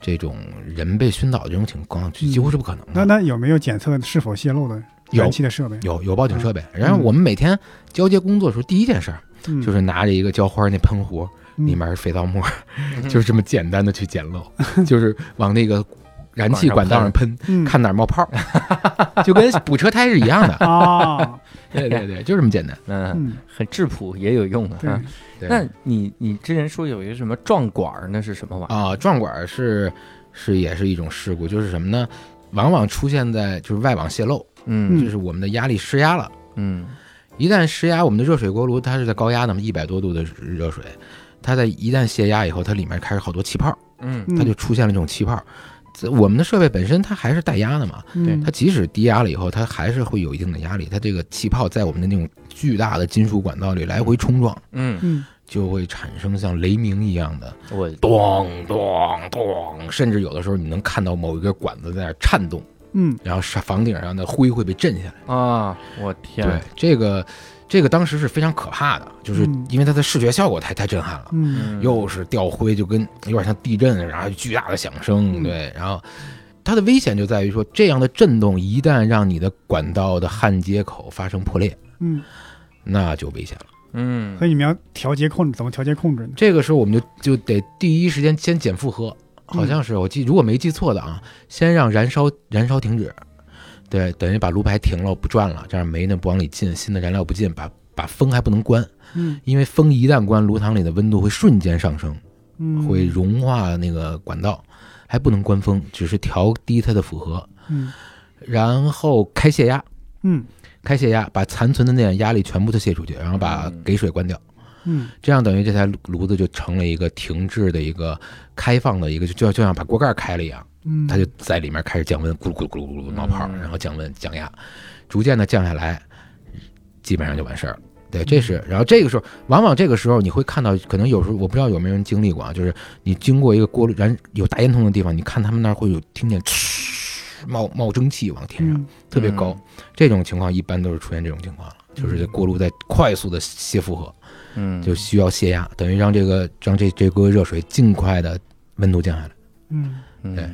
这种人被熏倒这种情况，几乎是不可能的。那那有没有检测是否泄漏的燃气的设备？有有报警设备，然后我们每天交接工作的时候，第一件事儿就是拿着一个浇花那喷壶。里面是肥皂沫，就是这么简单的去捡漏，就是往那个燃气管道上喷，看哪儿冒泡，就跟补车胎是一样的啊。对对对，就这么简单，嗯，很质朴也有用的。那你你之前说有一个什么撞管，那是什么玩意儿啊？撞管是是也是一种事故，就是什么呢？往往出现在就是外网泄漏，嗯，就是我们的压力失压了，嗯，一旦失压，我们的热水锅炉它是在高压的嘛，一百多度的热水。它在一旦泄压以后，它里面开始好多气泡，嗯，它就出现了这种气泡。我们的设备本身它还是带压的嘛，对，它即使低压了以后，它还是会有一定的压力。它这个气泡在我们的那种巨大的金属管道里来回冲撞，嗯嗯，就会产生像雷鸣一样的，我咚咚咚，甚至有的时候你能看到某一个管子在那颤动，嗯，然后房顶上的灰会被震下来啊！我天，对这个。这个当时是非常可怕的，就是因为它的视觉效果太太震撼了，嗯，又是掉灰，就跟有点像地震，然后巨大的响声，对，然后它的危险就在于说，这样的震动一旦让你的管道的焊接口发生破裂，嗯，那就危险了，嗯，所以你们要调节控制，怎么调节控制呢？这个时候我们就就得第一时间先减负荷，好像是我记如果没记错的啊，先让燃烧燃烧停止。对，等于把炉排停了，不转了，这样煤呢不往里进，新的燃料不进，把把风还不能关，嗯，因为风一旦关，炉膛里的温度会瞬间上升，嗯，会融化那个管道，还不能关风，只是调低它的负荷，嗯，然后开泄压，嗯，开泄压，把残存的那点压力全部都泄出去，然后把给水关掉，嗯，这样等于这台炉子就成了一个停滞的一个开放的一个，就就像把锅盖开了一样。嗯，它就在里面开始降温，咕噜咕噜咕噜咕噜冒泡，然后降温降压，逐渐的降下来，基本上就完事儿了。对，这是。然后这个时候，往往这个时候你会看到，可能有时候我不知道有没有人经历过啊，就是你经过一个锅炉燃有大烟囱的地方，你看他们那儿会有听见 冒冒蒸汽往天上，特别高。这种情况一般都是出现这种情况了，就是这锅炉在快速的泄负荷，嗯，就需要泄压，等于让这个让这这锅热水尽快的温度降下来。嗯，对。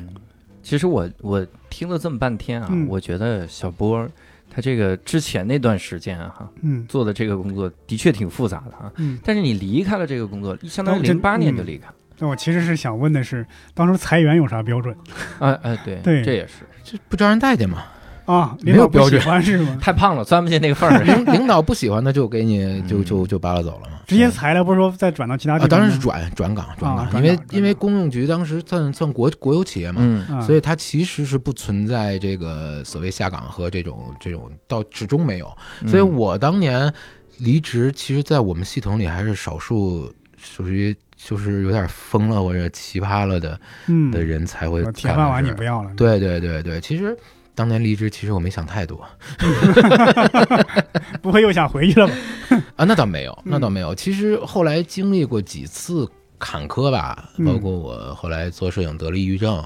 其实我我听了这么半天啊，嗯我觉得小波他这个之前那段时间啊哈、嗯做的这个工作的确挺复杂的啊。嗯。但是你离开了这个工作，相当于零八年就嗯离开了。那我其实是想问的是，当初裁员有啥标准啊啊，对对这也是这不招人待见嘛？啊？没领导不喜有标准欢是吗？太胖了，钻不进那个缝儿。领领导不喜欢的就给你就嗯就就扒拉走了嘛。直接裁了，不是说再转到其他地啊，方？当然是转转岗转岗，因为因为公用局当时算算国国有企业嘛，所以它其实是不存在这个所谓下岗和这种这种到始终没有。所以嗯我当年离职，其实，在我们系统里还是少数属于就是有点疯了或者奇葩了的嗯的人才会铁饭碗你不要了，对对对对，其实当年离职，其实我没想太多。不会又想回去了吧？啊，那倒没有，那倒嗯没有。其实后来经历过几次坎坷吧，嗯。包括我后来做摄影得了抑郁症，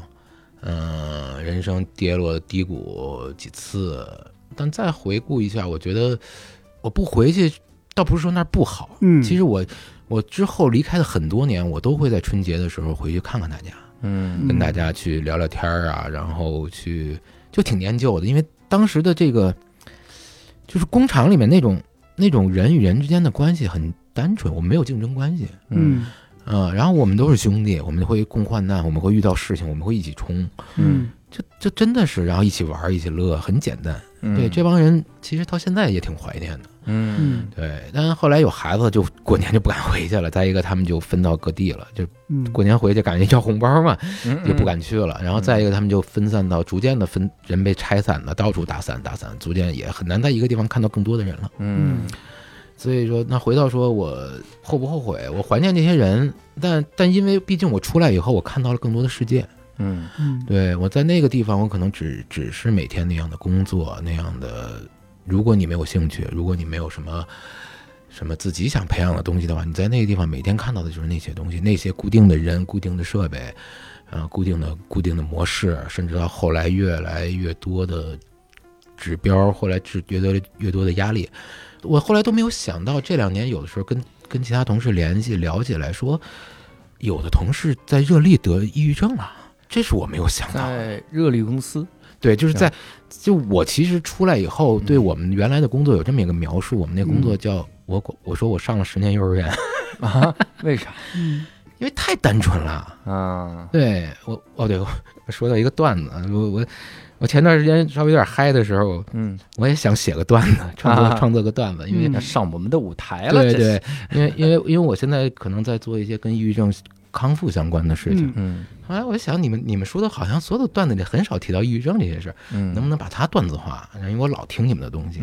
嗯、人生跌落低谷几次，但再回顾一下，我觉得我不回去，倒不是说那儿不好，嗯，其实我我之后离开的很多年，我都会在春节的时候回去看看大家，嗯。跟大家去聊聊天儿啊，然后去就挺念旧的，因为当时的这个就是工厂里面那种那种人与人之间的关系很单纯，我们没有竞争关系，嗯呃、然后我们都是兄弟，我们会共患难，我们会遇到事情，我们会一起冲，嗯这这真的是，然后一起玩，一起乐，很简单。嗯对，这帮人其实到现在也挺怀念的。嗯嗯对，但是后来有孩子，就过年就不敢回去了。再一个，他们就分到各地了，就嗯，过年回去感觉要红包嘛，嗯就不敢去了。然后再一个，他们就分散到逐渐的分人被拆散了，到处打散打散，逐渐也很难在一个地方看到更多的人了。嗯所以说，那回到说我后不后悔？我怀念这些人，但但因为毕竟我出来以后，我看到了更多的世界。嗯嗯对我在那个地方，我可能只只是每天那样的工作，那样的。如果你没有兴趣，如果你没有什么什么自己想培养的东西的话，你在那个地方每天看到的就是那些东西，那些固定的人、固定的设备，呃，固定的固定的模式，甚至到后来越来越多的指标，后来是越多越多的压力。我后来都没有想到，这两年有的时候跟跟其他同事联系了解来说，有的同事在热力得抑郁症了，这是我没有想到的。在热力公司，对，就是在就我其实出来以后，嗯对我们原来的工作有这么一个描述，我们那工作叫我我说我上了十年幼儿园，啊？为啥嗯 因为太单纯了。啊？对我哦，对我说到一个段子，我我我前段时间稍微有点嗨的时候，嗯，我也想写个段子，创作、啊创作个段子，因为嗯上我们的舞台了，对对，因为因为因为我现在可能在做一些跟抑郁症康复相关的事情。嗯嗯后来我就想，你们你们说的好像所有的段子里很少提到抑郁症这些事儿，嗯，能不能把它段子化？因为我老听你们的东西，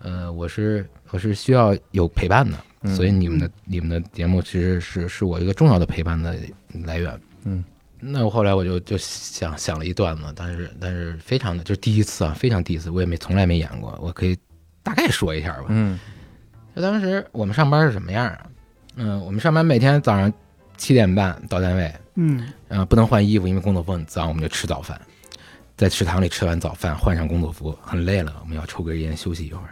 呃，我是我是需要有陪伴的，嗯所以你们的你们的节目其实是是我一个重要的陪伴的来源。嗯，那我后来我就就想想了一段子，但是但是非常的就是第一次啊，非常第一次，我也没从来没演过，我可以大概说一下吧。嗯就当时我们上班是什么样啊？嗯、我们上班每天早上七点半到单位，嗯呃，不能换衣服，因为工作服很脏，我们就吃早饭，在食堂里吃完早饭，换上工作服，很累了，我们要抽根烟休息一会儿。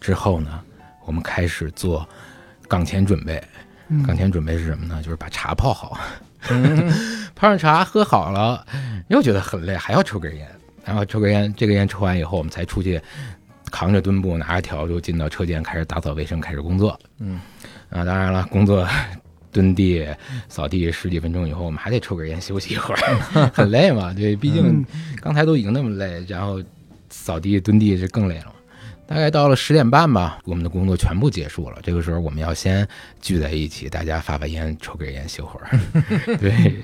之后呢，我们开始做岗前准备。嗯，岗前准备是什么呢？就是把茶泡好，嗯 泡上茶喝好了，又觉得很累，还要抽根烟，然后抽根烟，这个烟抽完以后，我们才出去扛着墩布，拿着笤帚进到车间，开始打扫卫生，开始工作。嗯啊，当然了，工作蹲地、扫地十几分钟以后，我们还得抽根烟休息一会儿，很累嘛。对，毕竟嗯刚才都已经那么累，然后扫地、蹲地是更累了嘛。大概到了十点半吧，我们的工作全部结束了。这个时候，我们要先聚在一起，大家发发烟，抽根烟，休会儿。对，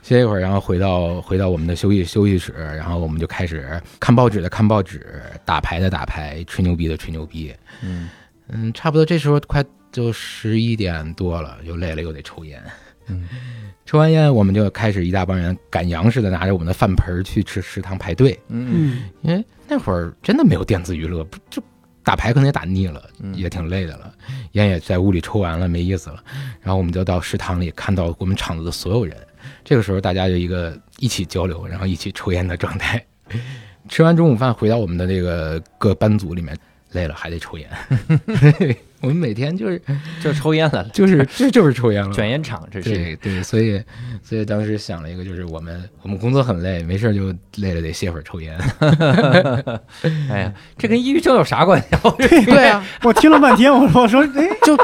歇一会儿，然后回到回到我们的休息休息室，然后我们就开始看报纸的看报纸，打牌的打牌，吹牛逼的吹牛逼。嗯嗯，差不多这时候快就十一点多了，又累了，又得抽烟。嗯，抽完烟，我们就开始一大帮人赶羊似的拿着我们的饭盆去吃食堂排队，嗯嗯因为那会儿真的没有电子娱乐，不就打牌可能也打腻了，嗯也挺累的了，烟也在屋里抽完了，没意思了。然后我们就到食堂里看到我们厂子的所有人，这个时候大家就一个一起交流，然后一起抽烟的状态。吃完中午饭，回到我们的这个各班组里面，累了还得抽烟。我们每天就是 就是抽烟了，就是这就是抽烟了，卷烟厂，这是对对，所以所以当时想了一个，就是我们我们工作很累，没事就累了得歇会儿抽烟。哎呀，这跟抑郁症有啥关系？对啊，我听了半天，我我说哎，就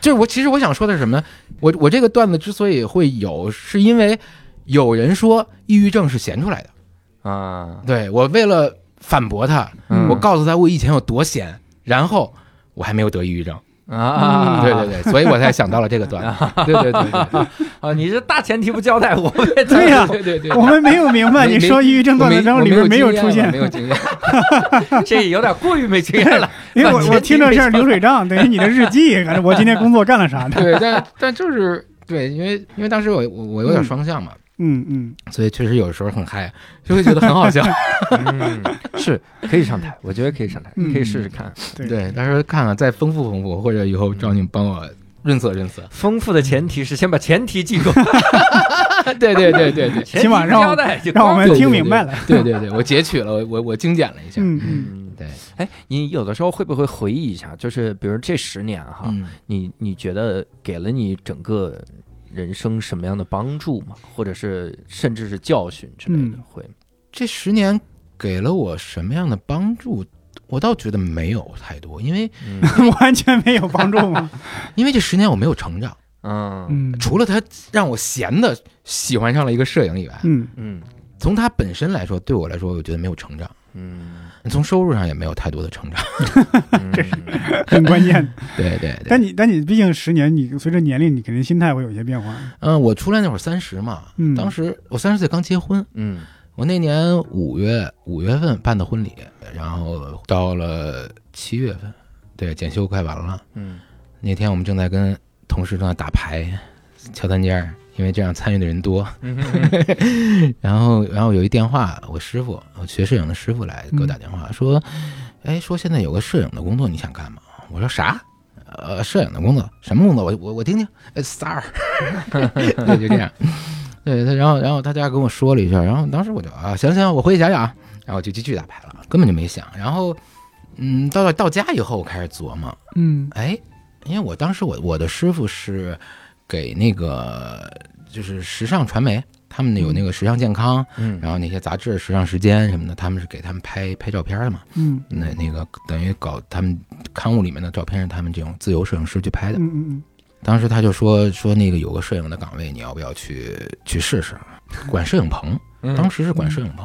就是我其实我想说的是什么呢？我我这个段子之所以会有，是因为有人说抑郁症是闲出来的啊。对我为了反驳他，我告诉他我以前有多闲，然后。我还没有得抑郁症啊！对对对，所以我才想到了这个段子。对对对对啊！你这大前提不交代，我们对呀，对对对，我们没有明白你说抑郁症段子章里面没有出现，没有经验，这有点过于没经验了。因为我我听着是流水账，等于你的日记，反正我今天工作干了啥？对，但但就是对，因为因为当时我我我有点双向嘛。嗯嗯，所以确实有时候很嗨，就会觉得很好笑。嗯，是可以上台，我觉得可以上台，可以试试看。对，到时候看看再丰富丰富，或者以后找你帮我润色润色。丰富的前提是先把前提记住。对对对对对，起码让让我们听明白了。对对对，我截取了，我我我精简了一下。嗯嗯，对。哎，你有的时候会不会回忆一下？就是比如这十年哈，你你觉得给了你整个。人生什么样的帮助吗？或者是甚至是教训之类的？会，这十年给了我什么样的帮助？我倒觉得没有太多，因为 完全没有帮助吗？因为这十年我没有成长。嗯，除了他让我闲的喜欢上了一个摄影以外，嗯嗯，从他本身来说，对我来说，我觉得没有成长。嗯。从收入上也没有太多的成长，这是很关键。对对对，但你但你毕竟十年，你随着年龄，你肯定心态会有些变化。嗯，我出来那会儿三十嘛，当时我三十岁刚结婚，嗯，我那年五月五月份办的婚礼，然后到了七月份，对，检修快完了，嗯，那天我们正在跟同事正在打牌，敲单间儿。因为这样参与的人多，然后，然后有一电话，我师傅，我学摄影的师傅来给我打电话说，哎，说现在有个摄影的工作，你想干吗？我说啥？呃，摄影的工作，什么工作？我我我听听。Star，对，就这样。对他，然后，然后他家跟我说了一下，然后当时我就啊，行行，我回去想想啊，然后就继续打牌了，根本就没想。然后，嗯，到了到家以后，我开始琢磨，嗯，哎，因为我当时我我的师傅是给那个。就是时尚传媒，他们有那个时尚健康，嗯，然后那些杂志、时尚时间什么的，他们是给他们拍拍照片的嘛，嗯，那那个等于搞他们刊物里面的照片是他们这种自由摄影师去拍的，嗯嗯嗯。当时他就说说那个有个摄影的岗位，你要不要去去试试？管摄影棚，当时是管摄影棚。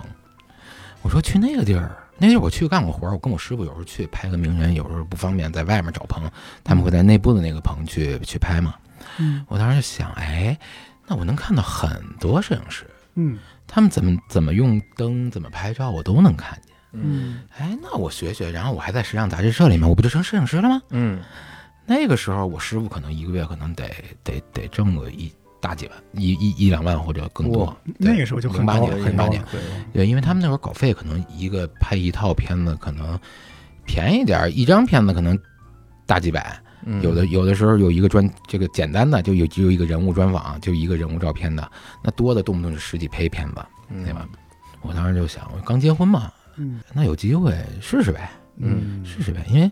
我说去那个地儿，那地儿我去干过活儿，我跟我师傅有时候去拍个名人，有时候不方便在外面找棚，他们会在内部的那个棚去去拍嘛。嗯，我当时就想，哎。那我能看到很多摄影师，嗯，他们怎么怎么用灯，怎么拍照，我都能看见，嗯，哎，那我学学，然后我还在时尚杂志社里面，我不就成摄影师了吗？嗯，那个时候我师傅可能一个月可能得得得挣个一大几万，一一一两万或者更多。那个时候就零八年，零八年，对，因为他们那会儿稿费可能一个拍一套片子可能便宜点，一张片子可能大几百。有的有的时候有一个专这个简单的就有只有一个人物专访，就一个人物照片的，那多的动不动就十几配片子，对吧？我当时就想，我刚结婚嘛，嗯，那有机会试试呗，嗯，试试呗，因为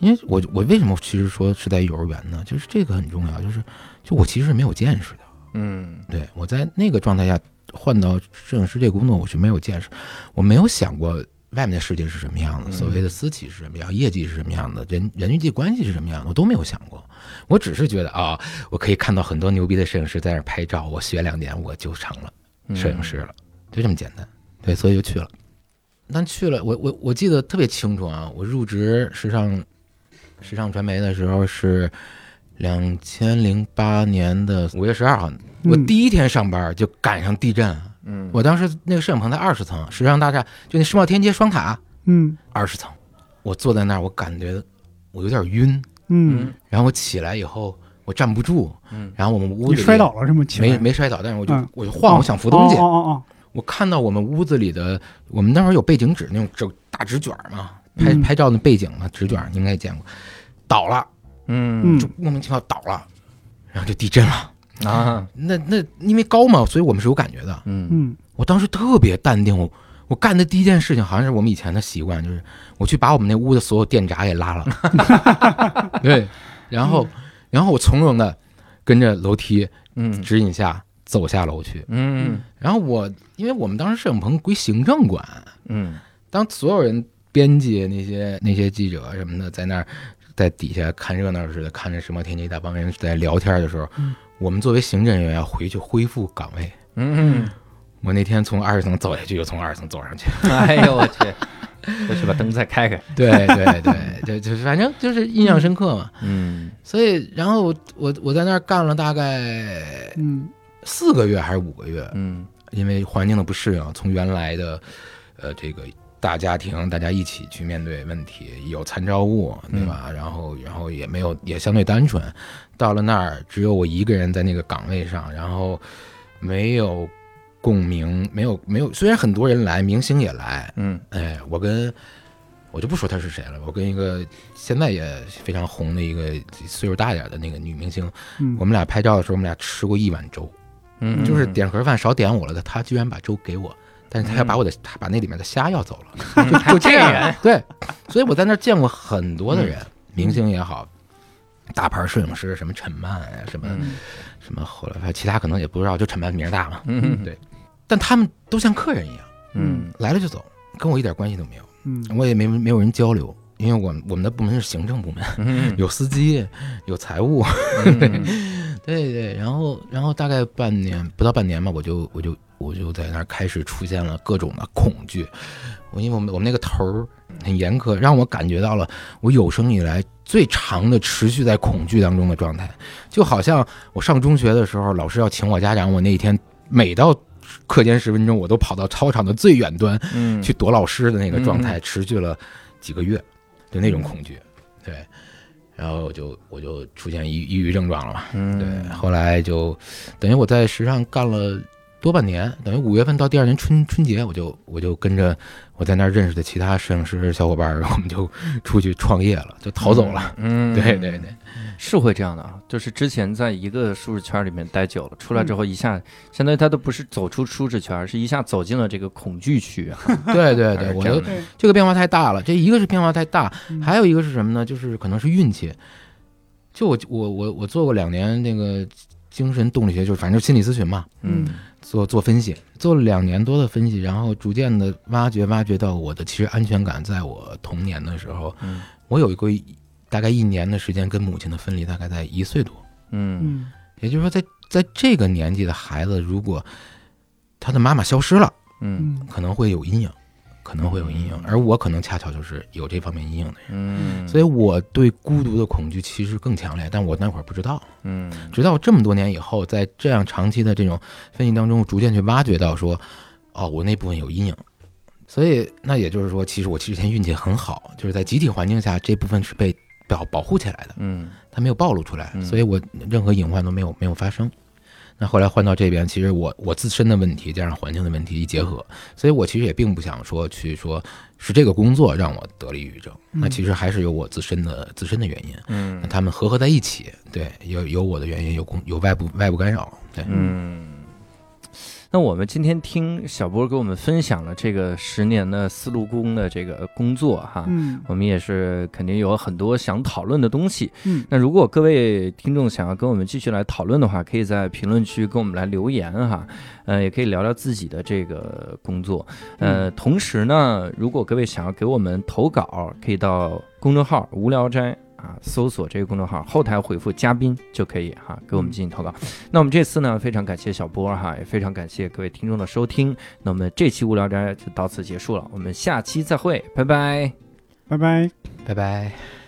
因为我我为什么其实说是在幼儿园呢？就是这个很重要，就是就我其实是没有见识的，嗯，对我在那个状态下换到摄影师这工作，我是没有见识，我没有想过。外面的世界是什么样的？所谓的私企是什么样？业绩是什么样的？人人际关系是什么样的？我都没有想过。我只是觉得啊，我可以看到很多牛逼的摄影师在那拍照，我学两年我就成了摄影师了，就这么简单。对，所以就去了。但去了，我我我记得特别清楚啊！我入职时尚时尚传媒的时候是两千零八年的五月十二号，我第一天上班就赶上地震。嗯，我当时那个摄影棚在二十层，时尚大厦就那世贸天阶双塔，嗯，二十层，我坐在那儿，我感觉我有点晕，嗯，然后我起来以后我站不住，嗯，然后我们屋里你摔倒了是吗？没没摔倒，但是我就我就晃，我想扶东西，哦哦哦，我看到我们屋子里的，我们那会儿有背景纸那种纸大纸卷嘛，拍拍照的背景嘛，纸卷应该也见过，倒了，嗯，就莫名其妙倒了，然后就地震了。啊，那那因为高嘛，所以我们是有感觉的。嗯。嗯，我当时特别淡定，我我干的第一件事情好像是我们以前的习惯，就是我去把我们那屋的所有电闸给拉了。对，然后，然后我从容的跟着楼梯，嗯，指引下走下楼去，嗯，然后我因为我们当时摄影棚归行政管，嗯，当所有人编辑那些那些记者什么的在那儿在底下看热闹似的，看着什么天气一大帮人在聊天的时候，我们作为行政人员要回去恢复岗位，嗯，我那天从二十层走下去，又从二十层走上去，哎呦我去。回去把灯再开开。对对对，就就是反正就是印象深刻嘛。嗯，所以然后我我在那儿干了大概嗯四个月还是五个月，嗯，因为环境的不适应，从原来的呃这个大家庭，大家一起去面对问题，有参照物，对吧？然后然后也没有也相对单纯，到了那儿只有我一个人在那个岗位上，然后没有。共鸣没有没有，虽然很多人来，明星也来，嗯，哎，我跟我就不说他是谁了，我跟一个现在也非常红的一个岁数大点的那个女明星，我们俩拍照的时候，我们俩吃过一碗粥，嗯，就是点盒饭少点我了的，他居然把粥给我，但是他要把我的他把那里面的虾要走了，就 就这样，对，所以我在那儿见过很多的人，明星也好，大牌摄影师什么陈曼啊，什么什么后来其他可能也不知道，就陈曼名大嘛，嗯，对。但他们都像客人一样，嗯，来了就走，跟我一点关系都没有，嗯，我也没没有人交流，因为我我们的部门是行政部门，有司机，有财务，对对，然后然后大概半年不到半年吧，我就我就我就在那儿开始出现了各种的恐惧，我因为我们我们那个头儿很严苛，让我感觉到了我有生以来最长的持续在恐惧当中的状态，就好像我上中学的时候，老师要请我家长，我那一天每到。课间十分钟，我都跑到操场的最远端，嗯，去躲老师的那个状态，持续了几个月，就那种恐惧，对，然后我就我就出现抑抑郁症状了嘛，嗯，对，后来就等于我在时尚干了多半年，等于五月份到第二年春春节，我就我就跟着我在那儿认识的其他摄影师小伙伴，我们就出去创业了，就逃走了，嗯，对对对。是会这样的啊，就是之前在一个舒适圈里面待久了，出来之后一下，相当于他都不是走出舒适圈，是一下走进了这个恐惧区。对对对，我觉得这个变化太大了。这一个是变化太大，还有一个是什么呢？就是可能是运气。就我我我我做过两年那个精神动力学，就是反正心理咨询嘛，嗯，做做分析，做了两年多的分析，然后逐渐的挖掘挖掘到我的其实安全感，在我童年的时候，嗯我有一个。大概一年的时间跟母亲的分离，大概在一岁多。嗯，也就是说，在在这个年纪的孩子，如果他的妈妈消失了，嗯，可能会有阴影，可能会有阴影。而我可能恰巧就是有这方面阴影的人。嗯，所以我对孤独的恐惧其实更强烈，但我那会儿不知道。嗯，直到这么多年以后，在这样长期的这种分析当中，逐渐去挖掘到说，哦，我那部分有阴影。所以那也就是说，其实我之前运气很好，就是在集体环境下，这部分是被。保保护起来的，嗯，它没有暴露出来，所以我任何隐患都没有没有发生。那后来换到这边，其实我我自身的问题加上环境的问题一结合，所以我其实也并不想说去说是这个工作让我得了抑郁症，那其实还是有我自身的自身的原因，嗯，那他们合合在一起，对，有有我的原因，有工有外部外部干扰，对，嗯。那我们今天听小波给我们分享了这个十年的丝路工的这个工作哈，嗯，我们也是肯定有很多想讨论的东西，嗯，那如果各位听众想要跟我们继续来讨论的话，可以在评论区跟我们来留言哈，呃，也可以聊聊自己的这个工作，呃，同时呢，如果各位想要给我们投稿，可以到公众号无聊斋。啊，搜索这个公众号，后台回复嘉宾就可以哈，给我们进行投稿。那我们这次呢，非常感谢小波哈，也非常感谢各位听众的收听。那我们这期无聊斋就到此结束了，我们下期再会，拜拜，拜拜，拜拜。